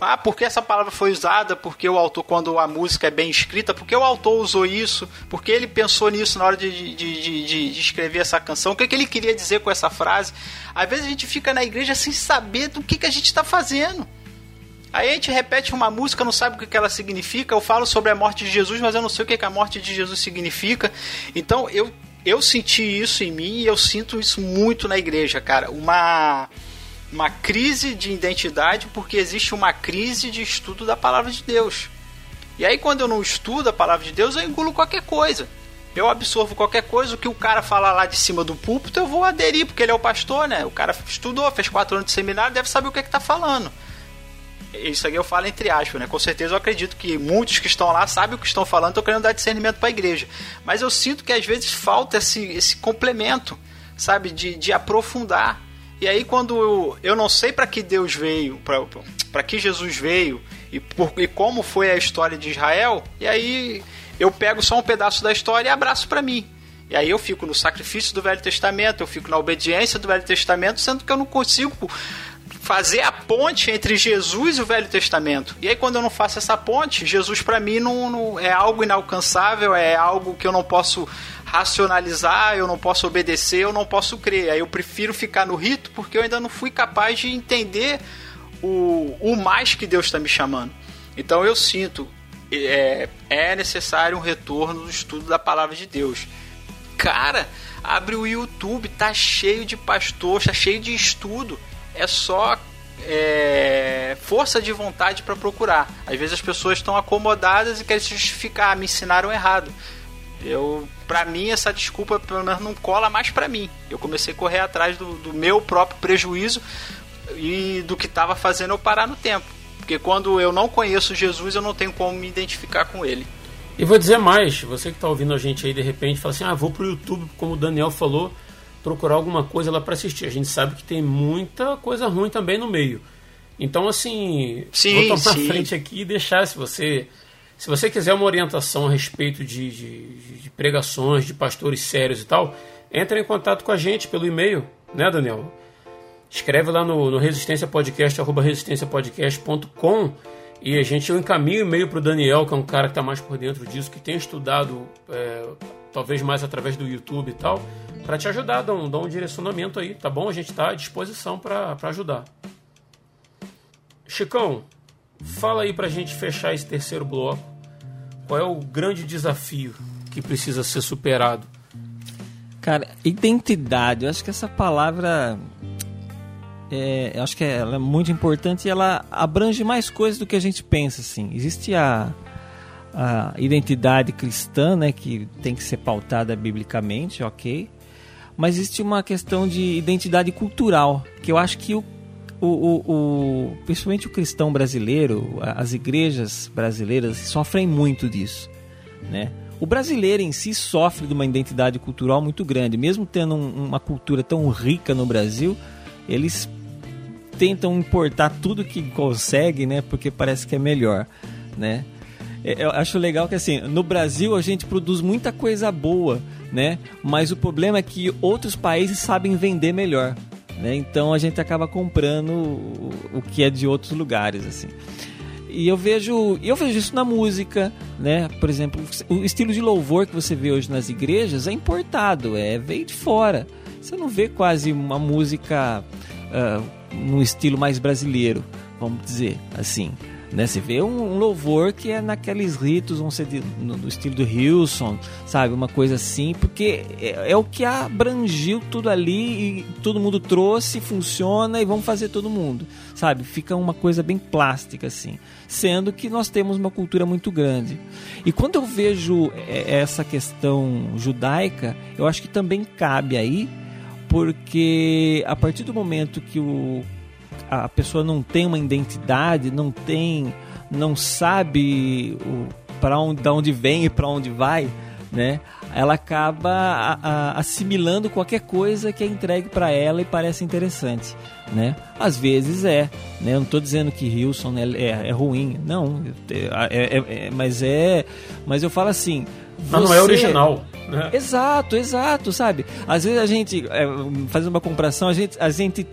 Ah, porque essa palavra foi usada? Porque o autor, quando a música é bem escrita, porque o autor usou isso? Porque ele pensou nisso na hora de, de, de, de escrever essa canção? O que, é que ele queria dizer com essa frase? Às vezes a gente fica na igreja sem saber do que, que a gente está fazendo. Aí a gente repete uma música, não sabe o que, ela significa. Eu falo sobre a morte de Jesus, mas eu não sei o que, que a morte de Jesus significa. Então eu, eu senti isso em mim e eu sinto isso muito na igreja, cara. Uma uma crise de identidade porque existe uma crise de estudo da palavra de Deus. E aí quando eu não estudo a palavra de Deus, eu engulo qualquer coisa. Eu absorvo qualquer coisa, o que o cara fala lá de cima do púlpito, eu vou aderir, porque ele é o pastor, né? O cara estudou, fez quatro anos de seminário, deve saber o que é que tá falando. Isso aqui eu falo entre aspas, né? Com certeza eu acredito que muitos que estão lá sabem o que estão falando, estão querendo dar discernimento para a igreja. Mas eu sinto que às vezes falta esse, esse complemento, sabe? De, de aprofundar E aí quando eu, eu não sei para que Deus veio, para que Jesus veio e, por, e como foi a história de Israel, e aí eu pego só um pedaço da história e abraço para mim. E aí eu fico no sacrifício do Velho Testamento, eu fico na obediência do Velho Testamento, sendo que eu não consigo fazer a ponte entre Jesus e o Velho Testamento. E aí quando eu não faço essa ponte, Jesus para mim não, não, é algo inalcançável, é algo que eu não posso racionalizar, eu não posso obedecer, eu não posso crer. Aí eu prefiro ficar no rito porque eu ainda não fui capaz de entender o, o mais que Deus está me chamando. Então eu sinto é, é necessário um retorno do estudo da palavra de Deus. Cara, abre o YouTube, tá cheio de pastor, tá cheio de estudo. É só é, força de vontade para procurar. Às vezes as pessoas estão acomodadas e querem se justificar, me ensinaram errado. Eu, para mim, essa desculpa pelo menos não cola mais para mim. Eu comecei a correr atrás do, do meu próprio prejuízo e do que estava fazendo eu parar no tempo. Porque quando eu não conheço Jesus, eu não tenho como me identificar com ele. E vou dizer mais, você que está ouvindo a gente aí de repente fala assim, ah, vou pro YouTube, como o Daniel falou, procurar alguma coisa lá para assistir. A gente sabe que tem muita coisa ruim também no meio. Então, assim, sim, vou tomar sim. frente aqui e deixar, se você se você quiser uma orientação a respeito de, de, de pregações, de pastores sérios e tal, entre em contato com a gente pelo e-mail, né, Daniel? Escreve lá no, no resistenciapodcast, arroba resistenciapodcast.com e a gente eu encaminho e-mail para o Daniel, que é um cara que está mais por dentro disso, que tem estudado, é, talvez mais através do YouTube e tal, para te ajudar, dar um, dar um direcionamento aí, tá bom? A gente está à disposição para ajudar. Chicão, fala aí para a gente fechar esse terceiro bloco. Qual é o grande desafio que precisa ser superado? Cara, identidade. Eu acho que essa palavra é, eu acho que ela é muito importante e ela abrange mais coisas do que a gente pensa. Assim. Existe a, a identidade cristã, né, que tem que ser pautada biblicamente, ok. Mas existe uma questão de identidade cultural, que eu acho que o, o, o, o principalmente o cristão brasileiro, as igrejas brasileiras sofrem muito disso, né? O brasileiro em si sofre de uma identidade cultural muito grande, mesmo tendo um, uma cultura tão rica no Brasil, eles tentam importar tudo que conseguem, né? Porque parece que é melhor, né? É, eu acho legal que assim, no Brasil a gente produz muita coisa boa, né? Mas o problema é que outros países sabem vender melhor, né? Então a gente acaba comprando o, que é de outros lugares, assim. E eu vejo, eu vejo isso na música, né? Por exemplo, o estilo de louvor que você vê hoje nas igrejas é importado, é veio de fora. Você não vê quase uma música uh, num estilo mais brasileiro, vamos dizer assim. Né? Você vê um, um louvor que é naqueles ritos, vão ser de, no, no, estilo do Hilson, sabe? Uma coisa assim, porque é, é, o que abrangiu tudo ali e todo mundo trouxe, funciona e vamos fazer todo mundo, sabe? Fica uma coisa bem plástica assim, sendo que nós temos uma cultura muito grande. E quando eu vejo é, essa questão judaica, eu acho que também cabe aí porque a partir do momento que o, a pessoa não tem uma identidade, não tem, não sabe para onde, da onde vem e para onde vai, né? Ela acaba a, a, assimilando qualquer coisa que é entregue para ela e parece interessante, né? Às vezes é, né? Eu não estou dizendo que Hilson é, é, é ruim, não, é, é, é, mas é, mas eu falo assim, mas não é original. Né? Exato, exato, sabe? Às vezes a gente, é, fazendo uma comparação, a gente, a gente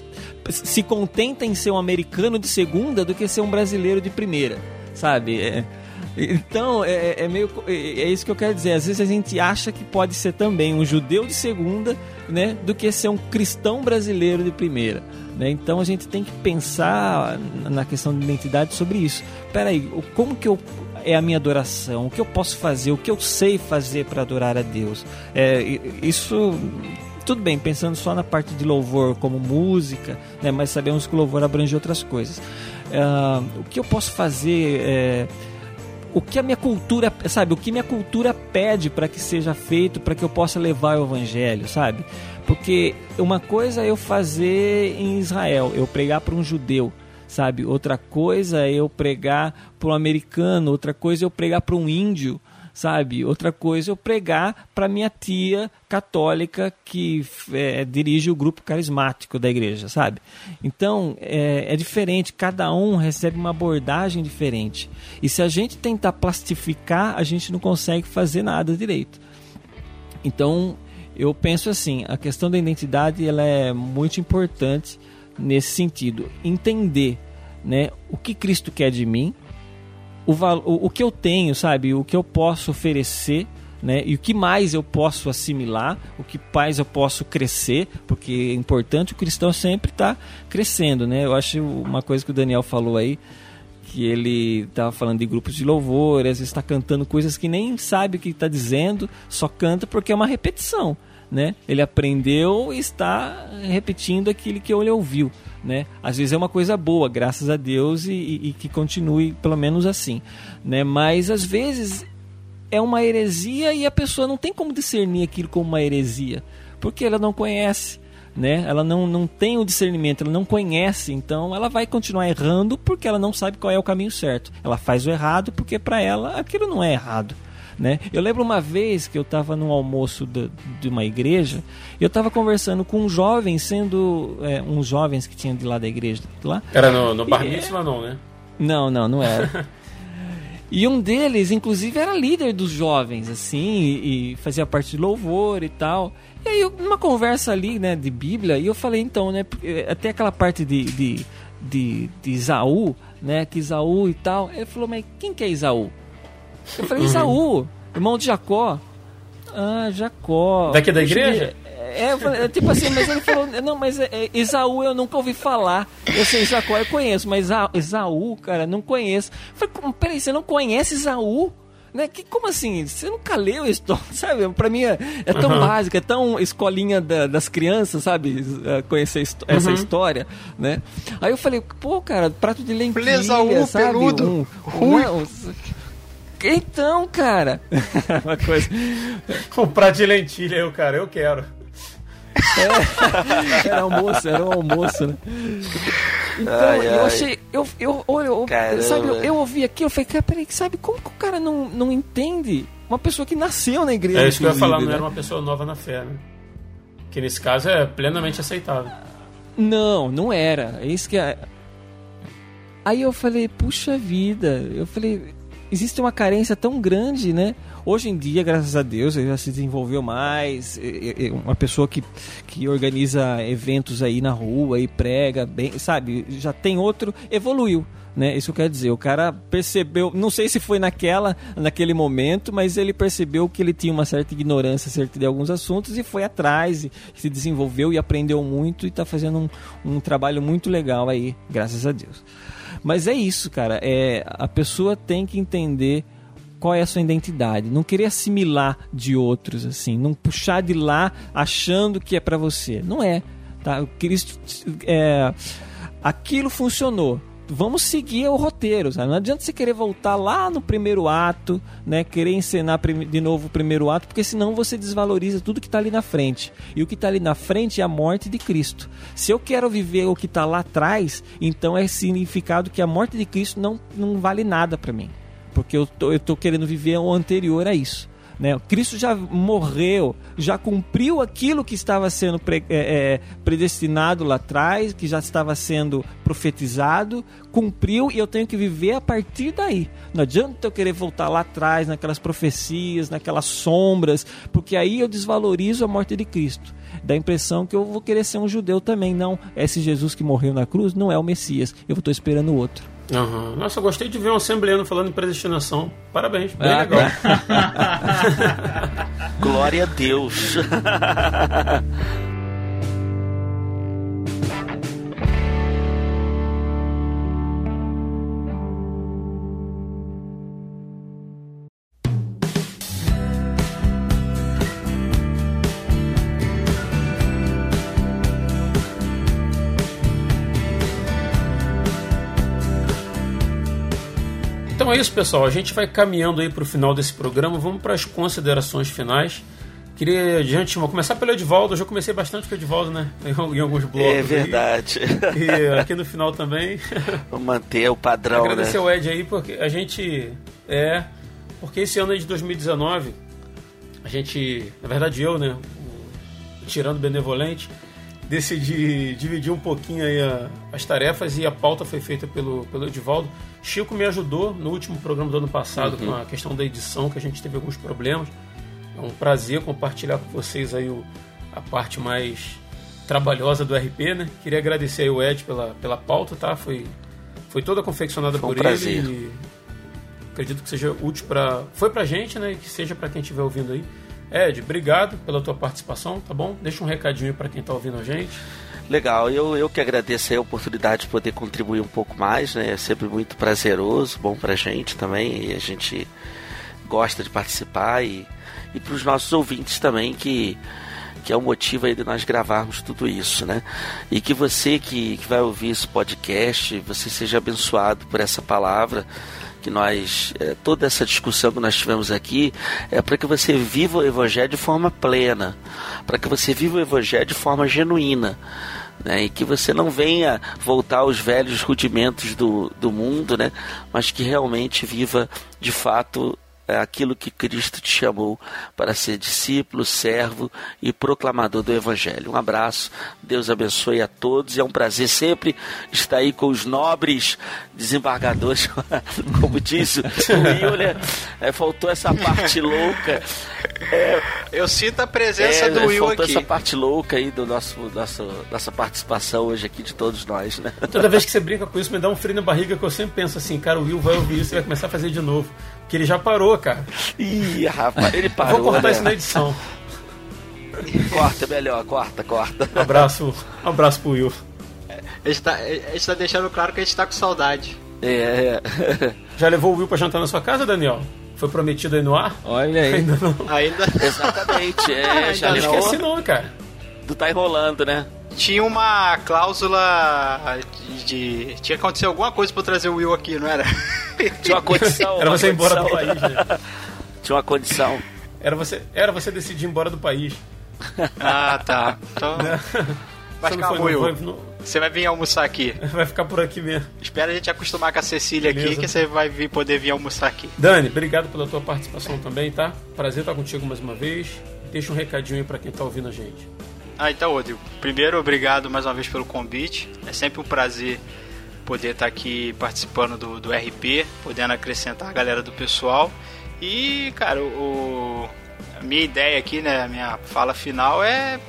se contenta em ser um americano de segunda do que ser um brasileiro de primeira, sabe? É, então, é, é, meio. É, é isso que eu quero dizer. Às vezes a gente acha que pode ser também um judeu de segunda, né? Do que ser um cristão brasileiro de primeira. Né? Então a gente tem que pensar na questão de identidade sobre isso. Peraí, como que eu é a minha adoração? O que eu posso fazer? O que eu sei fazer para adorar a Deus? É, isso tudo bem, pensando só na parte de louvor como música, né, mas sabemos que o louvor abrange outras coisas. Uh, o que eu posso fazer? É, o que a minha cultura, sabe? O que minha cultura pede para que seja feito, para que eu possa levar o evangelho, sabe? Porque uma coisa é eu fazer em Israel, eu pregar para um judeu sabe? Outra coisa é eu pregar para um americano, outra coisa é eu pregar para um índio, sabe? Outra coisa é eu pregar para minha tia católica que é, dirige o grupo carismático da igreja, sabe? Então é, é, diferente, cada um recebe uma abordagem diferente. E se a gente tentar plastificar, a gente não consegue fazer nada direito. Então eu penso assim, a questão da identidade ela é muito importante nesse sentido, entender, né, o que Cristo quer de mim o, o, que eu tenho, sabe? O que eu posso oferecer. Né? E o que mais eu posso assimilar, o que mais eu posso crescer, porque é importante o cristão sempre estar tá crescendo, né? Eu acho uma coisa que o Daniel falou aí, que ele estava falando de grupos de louvor, às vezes está cantando coisas que nem sabe o que está dizendo, só canta porque é uma repetição, né? Ele aprendeu e está repetindo aquilo que ele ouviu né? Às vezes é uma coisa boa, graças a Deus, e, e, e que continue pelo menos assim, né? Mas às vezes é uma heresia e a pessoa não tem como discernir aquilo como uma heresia, porque ela não conhece, né? Ela não, não tem o discernimento, ela não conhece, então ela vai continuar errando porque ela não sabe qual é o caminho certo. Ela faz o errado porque para ela aquilo não é errado. Né? Eu lembro uma vez que eu estava num almoço de, de, uma igreja e eu estava conversando com um jovem, sendo é, uns jovens que tinham de lá da igreja. Lá. Era no, no Bar Mitzvah, não, né? Não, não, não era. E um deles, inclusive, era líder dos jovens, assim, e, e, fazia parte de louvor e tal. E aí, numa conversa ali, né, de Bíblia, e eu falei, então, né, até aquela parte de, de, de, de Isaú, né, que Isaú e tal. Ele falou, mas quem que é Isaú? Eu falei, Isaú, irmão de Jacó. Ah, Jacó. Daqui da igreja? É, eu falei, tipo assim, mas ele falou, não, mas é, Isaú eu nunca ouvi falar. Eu sei, Jacó eu conheço, mas Isaú, cara, não conheço. Eu falei, peraí, você não conhece Isaú? Né? Que, como assim? Você nunca leu a história, sabe? Pra mim é, é tão uhum. básico, é tão escolinha da, das crianças, sabe? É, conhecer essa uhum. história, né? Aí eu falei, pô, cara, prato de lentilha, Isaú, sabe? Peludo. Um, um, um, então, cara. Uma coisa. Prato de lentilha, eu, cara, eu quero. É, era almoço, era um almoço, né? Então, ai, eu achei. Eu, eu, eu, eu sabe, eu, eu, ouvi aqui, eu falei, cara, peraí, sabe como que o cara não, não entende? Uma pessoa que nasceu na igreja. É isso que eu ia falar, né? não era uma pessoa nova na fé, né? Que nesse caso é plenamente aceitável. Não, não era. É isso que é. Aí eu falei, puxa vida. Eu falei, existe uma carência tão grande, né? Hoje em dia, graças a Deus, já se desenvolveu mais. Uma pessoa que, que organiza eventos aí na rua e prega, bem, sabe? Já tem outro, evoluiu. Né? Isso quer dizer, o cara percebeu, não sei se foi naquela, naquele momento, mas ele percebeu que ele tinha uma certa ignorância acerca de alguns assuntos e foi atrás, e se desenvolveu e aprendeu muito e está fazendo um, um trabalho muito legal aí, graças a Deus. Mas é isso, cara. É, a pessoa tem que entender qual é a sua identidade, não querer assimilar de outros assim, não puxar de lá achando que é para você. Não é, tá? Cristo é, aquilo funcionou vamos seguir o roteiro, sabe? Não adianta você querer voltar lá no primeiro ato, né? Querer encenar de novo o primeiro ato, porque senão você desvaloriza tudo que está ali na frente. E o que está ali na frente é a morte de Cristo. Se eu quero viver o que está lá atrás, então é significado que a morte de Cristo não, não vale nada para mim. Porque eu tô, eu tô querendo viver o anterior a isso. Né? Cristo já morreu, já cumpriu aquilo que estava sendo pre, é, é, predestinado lá atrás, que já estava sendo profetizado, cumpriu e eu tenho que viver a partir daí. Não adianta eu querer voltar lá atrás, naquelas profecias, naquelas sombras, porque aí eu desvalorizo a morte de Cristo. Dá a impressão que eu vou querer ser um judeu também. Não, esse Jesus que morreu na cruz não é o Messias, eu estou esperando outro. Uhum. Nossa, eu gostei de ver um assembleano falando em predestinação. Parabéns, bem ah, legal. Glória a Deus. é isso, pessoal. A gente vai caminhando aí para o final desse programa. Vamos para as considerações finais. Queria, de antemão, começar pelo Edvaldo. Eu já comecei bastante com o Edvaldo, né? Em, alguns blocos. É verdade. Aí. E aqui no final também. Vamos manter o padrão, Agradecer né? o Ed aí, porque a gente é. porque esse ano de 2019, a gente, na verdade eu, né, tirando benevolente, decidi dividir um pouquinho aí a, as tarefas e a pauta foi feita pelo, pelo Edivaldo. Chico me ajudou no último programa do ano passado uhum. com a questão da edição, que a gente teve alguns problemas. É um prazer compartilhar com vocês aí o, a parte mais trabalhosa do RP, né? Queria agradecer aí o Ed pela, pela pauta, tá? Foi, foi toda confeccionada foi um por prazer. ele. E acredito que seja útil para foi pra gente, né? E que seja para quem estiver ouvindo aí. Ed, obrigado pela tua participação, tá bom? Deixa um recadinho para quem está ouvindo a gente. Legal, eu, eu que agradeço a oportunidade de poder contribuir um pouco mais, né? É sempre muito prazeroso, bom pra gente também, e a gente gosta de participar e, e para os nossos ouvintes também que que é o motivo aí de nós gravarmos tudo isso, né? E que você que, que vai ouvir esse podcast, você seja abençoado por essa palavra, que nós, é, toda essa discussão que nós tivemos aqui, é para que você viva o Evangelho de forma plena, para que você viva o Evangelho de forma genuína. Né, e que você não venha voltar aos velhos rudimentos do, do mundo, né, mas que realmente viva de fato aquilo que Cristo te chamou para ser discípulo, servo e proclamador do Evangelho. Um abraço, Deus abençoe a todos. É um prazer sempre estar aí com os nobres desembargadores, como diz o Will, né? É, faltou essa parte louca. É, Eu sinto a presença é, do Will faltou aqui. essa parte louca aí do nosso, nosso nossa participação hoje aqui de todos nós, né? Toda vez que você brinca com isso, me dá um frio na barriga que eu sempre penso assim, cara, o Will vai ouvir isso e vai começar a fazer de novo. Que ele já parou, cara. Ih, rapaz, ele parou. Vou cortar né? isso na edição. corta, é melhor, corta, corta. Um abraço, um abraço pro Will. A gente, tá, a gente tá deixando claro que a gente tá com saudade. É, é. Já levou o Will pra jantar na sua casa, Daniel? Foi prometido aí no ar? Olha aí. Ainda não. Ainda. Exatamente, é, já Não levou. esquece não, cara. Tu tá enrolando, né? Tinha uma cláusula de, de- Tinha que acontecer alguma coisa pra eu trazer o Will aqui, não era? Tinha uma condição. Era uma você ir embora do país, né? Tinha uma condição. Era você, era você decidir ir embora do país. ah, tá. Então. Mas Você não calma, foi, não Will. foi, não- Você vai vir almoçar aqui. vai ficar por aqui mesmo. Espera a gente acostumar com a Cecília aqui, Beleza. que você vai vir, poder vir almoçar aqui. Dani, obrigado pela tua participação também, tá? Prazer estar contigo mais uma vez. Deixa um recadinho aí pra quem tá ouvindo a gente. Ah, então, Rodrigo. Primeiro, obrigado mais uma vez pelo convite. É sempre um prazer poder estar aqui participando do, do RP, podendo acrescentar a galera do pessoal. E, cara, o, a minha ideia aqui, né, a minha fala final é,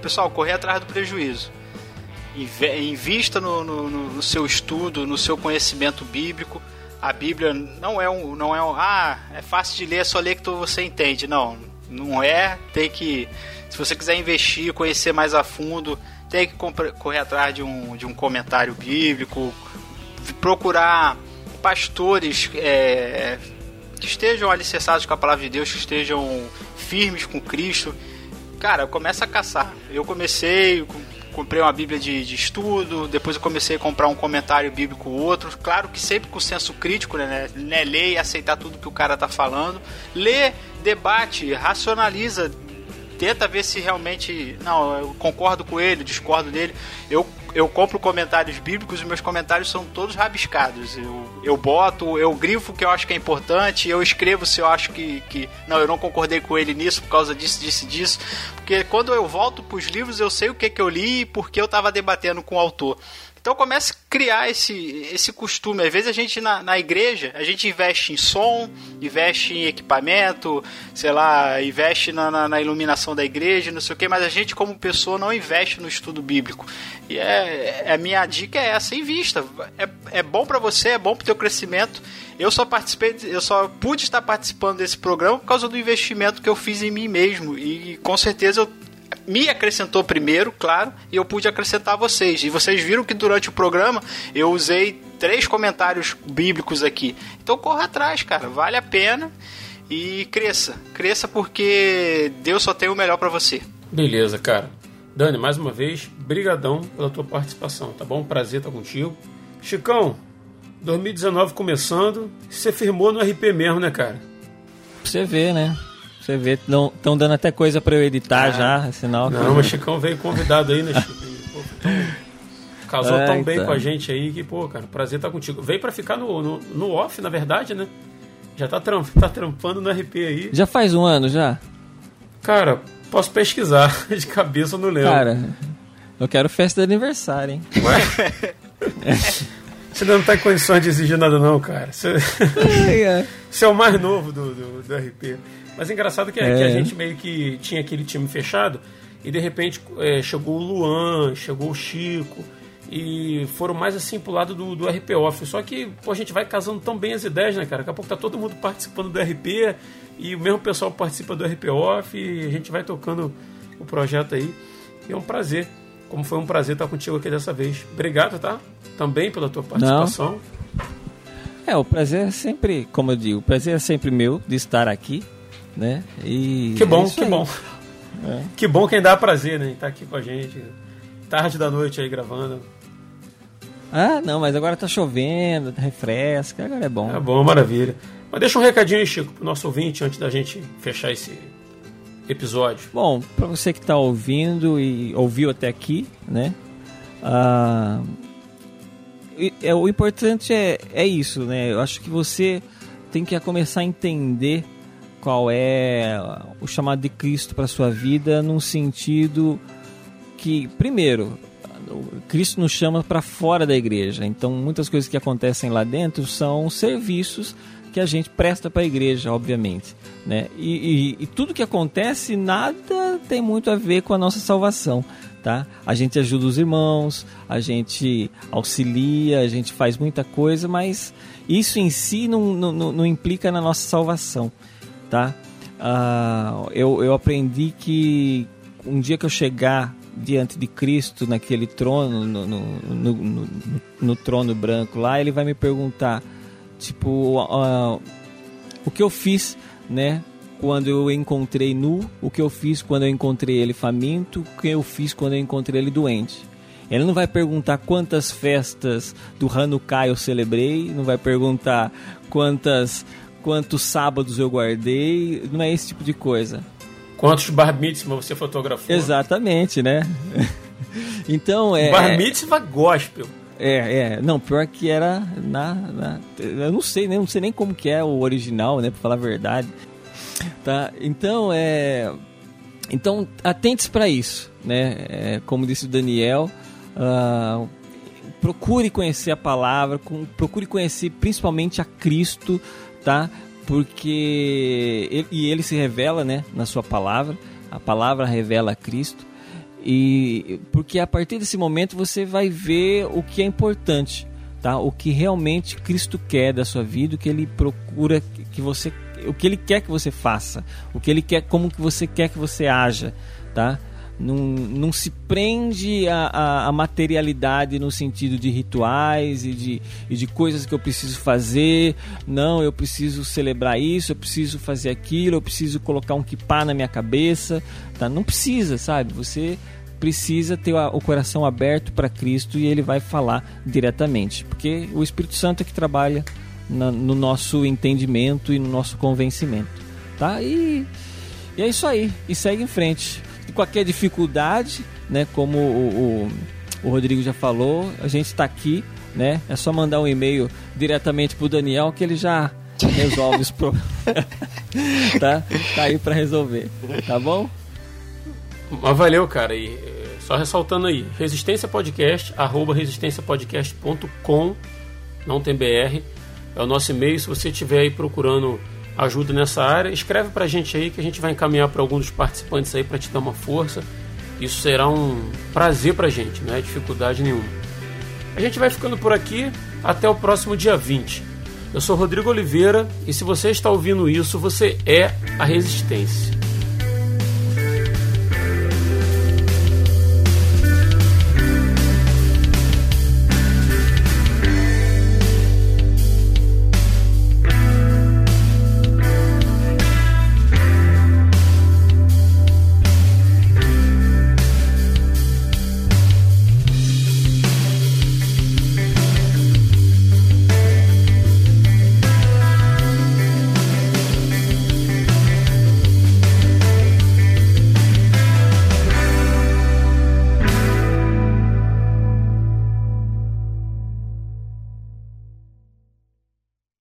pessoal, correr atrás do prejuízo. Invista no, no- no- no seu estudo, no seu conhecimento bíblico. A Bíblia não é um, não é um, ah, é fácil de ler, é só ler que tu- você entende. Não, não é. Tem que, se você quiser investir, conhecer mais a fundo, tem que correr atrás de um, de um comentário bíblico, procurar pastores é, que estejam alicerçados com a palavra de Deus, que estejam firmes com Cristo. Cara, começa a caçar. Eu comecei, com- comprei uma Bíblia de, de estudo, depois eu comecei a comprar um comentário bíblico outro. Claro que sempre com senso crítico, né? né ler e aceitar tudo que o cara tá falando. Lê, debate, racionaliza, tenta ver se realmente. Não, eu concordo com ele, discordo dele. Eu, eu compro comentários bíblicos e meus comentários são todos rabiscados. Eu, eu boto, eu grifo o que eu acho que é importante, eu escrevo se eu acho que, que. Não, eu não concordei com ele nisso por causa disso, disso disso. Porque quando eu volto pros livros, eu sei o que, que eu li e por que eu tava debatendo com o autor. Então comece a criar esse, esse costume. Às vezes a gente na, na igreja, a gente investe em som, investe em equipamento, sei lá, investe na, na, na iluminação da igreja, não sei o que, mas a gente como pessoa não investe no estudo bíblico. E é, é- a minha dica é essa, invista. É, é bom para você, é bom pro teu crescimento. Eu só participei, eu só pude estar participando desse programa por causa do investimento que eu fiz em mim mesmo. E com certeza eu me acrescentou primeiro, claro, e eu pude acrescentar a vocês. E vocês viram que durante o programa eu usei três comentários bíblicos aqui. Então corra atrás, cara, vale a pena e cresça. Cresça porque Deus só tem o melhor pra você. Beleza, cara. Dani, mais uma vez, brigadão pela tua participação, tá bom? Prazer estar contigo. Chicão, 2019 começando, você firmou no RP mesmo, né, cara? Pra você ver, né? Você ver, estão dando até coisa pra eu editar já, sinal. Não, mas Chicão veio convidado aí, né, Chico? E, pô, tão- casou tão Ai, bem tá. com a gente aí que, pô, cara, prazer estar contigo. Veio pra ficar no, no, no off, na verdade, né? Já tá, tram tá trampando no RP aí. Já faz um ano já? Cara, posso pesquisar. De cabeça eu não lembro. Cara, eu quero festa de aniversário, hein? Ué? Você não tá em condições de exigir nada, não, cara. Você, Você é o mais novo do, do, do RP. Mas é engraçado que, é. que, a gente meio que tinha aquele time fechado e de repente é, chegou o Luan, chegou o Chico e foram mais assim pro lado do, do RP Off. Só que pô, a gente vai casando tão bem as ideias, né, cara? Daqui a pouco tá todo mundo participando do RP e o mesmo pessoal participa do RP Off e a gente vai tocando o projeto aí. E é um prazer. Como foi um prazer estar contigo aqui dessa vez. Obrigado, tá? Também pela tua participação. Não. É, o prazer é sempre, como eu digo, o prazer é sempre meu de estar aqui, né? E que bom, é que bom. É. Que bom quem dá prazer, né? Estar aqui com a gente. Tarde da noite aí gravando. Ah, não, mas agora tá chovendo, refresca, agora é bom. É bom, maravilha. Mas deixa um recadinho aí, Chico, pro nosso ouvinte antes da gente fechar esse episódio. Bom, para você que está ouvindo e ouviu até aqui, né? Ah, é, o importante é, é isso, né? Eu acho que você tem que começar a entender qual é o chamado de Cristo para sua vida, num sentido que, primeiro, Cristo nos chama para fora da igreja. Então, muitas coisas que acontecem lá dentro são serviços que a gente presta para a igreja, obviamente. Né? E, e, e, tudo que acontece, nada tem muito a ver com a nossa salvação. Tá? A gente ajuda os irmãos, a gente auxilia, a gente faz muita coisa, mas isso em si não, não, não implica na nossa salvação. Tá? Uh, eu, eu aprendi que um dia que eu chegar diante de Cristo naquele trono, no, no, no, no, trono branco lá, ele vai me perguntar, tipo, uh, o que eu fiz, né? Quando eu encontrei nu, o que eu fiz quando eu encontrei ele faminto, o que eu fiz quando eu encontrei ele doente. Ele não vai perguntar quantas festas do Hanukkah eu celebrei, não vai perguntar quantas quantos sábados eu guardei, não é esse tipo de coisa. Quantos bar mitzvah você fotografou? Exatamente, né? então é. Bar mitzvah gospel. É, é. Não, pior que era na, na, Eu não sei, né? Não sei nem como que é o original, né? Pra falar a verdade. Tá? Então, é. Então, atentes para isso, né? É, como disse o Daniel, uh, procure conhecer a palavra, procure conhecer principalmente a Cristo, tá? porque ele, e ele se revela, né, na sua palavra. A palavra revela a Cristo e porque a partir desse momento você vai ver o que é importante, tá? O que realmente Cristo quer da sua vida, o que ele procura que você, o que ele quer que você faça, o que ele quer, como que você quer que você haja, tá? Não, não se prende a, a, a, materialidade no sentido de rituais e de, e de coisas que eu preciso fazer. Não, eu preciso celebrar isso, eu preciso fazer aquilo, eu preciso colocar um kipá na minha cabeça. Tá? Não precisa, sabe? Você precisa ter o coração aberto para Cristo e ele vai falar diretamente, porque o Espírito Santo é que trabalha na, no nosso entendimento e no nosso convencimento, tá? E, e é isso aí, e segue em frente qualquer dificuldade, né? Como o, o, o Rodrigo já falou, a gente está aqui, né? É só mandar um e-mail diretamente pro Daniel que ele já resolve os problemas. tá? Tá aí para resolver, tá bom? Mas valeu, cara. E eh, só ressaltando aí, Resistência Podcast, arroba resistenciapodcast.com, não tem BR, é o nosso e-mail. Se você estiver aí procurando ajuda nessa área, escreve pra gente aí que a gente vai encaminhar para alguns dos participantes aí para te dar uma força. Isso será um prazer pra gente, não é dificuldade nenhuma. A gente vai ficando por aqui até o próximo dia 20. Eu sou Rodrigo Oliveira e se você está ouvindo isso, você é a Resistência.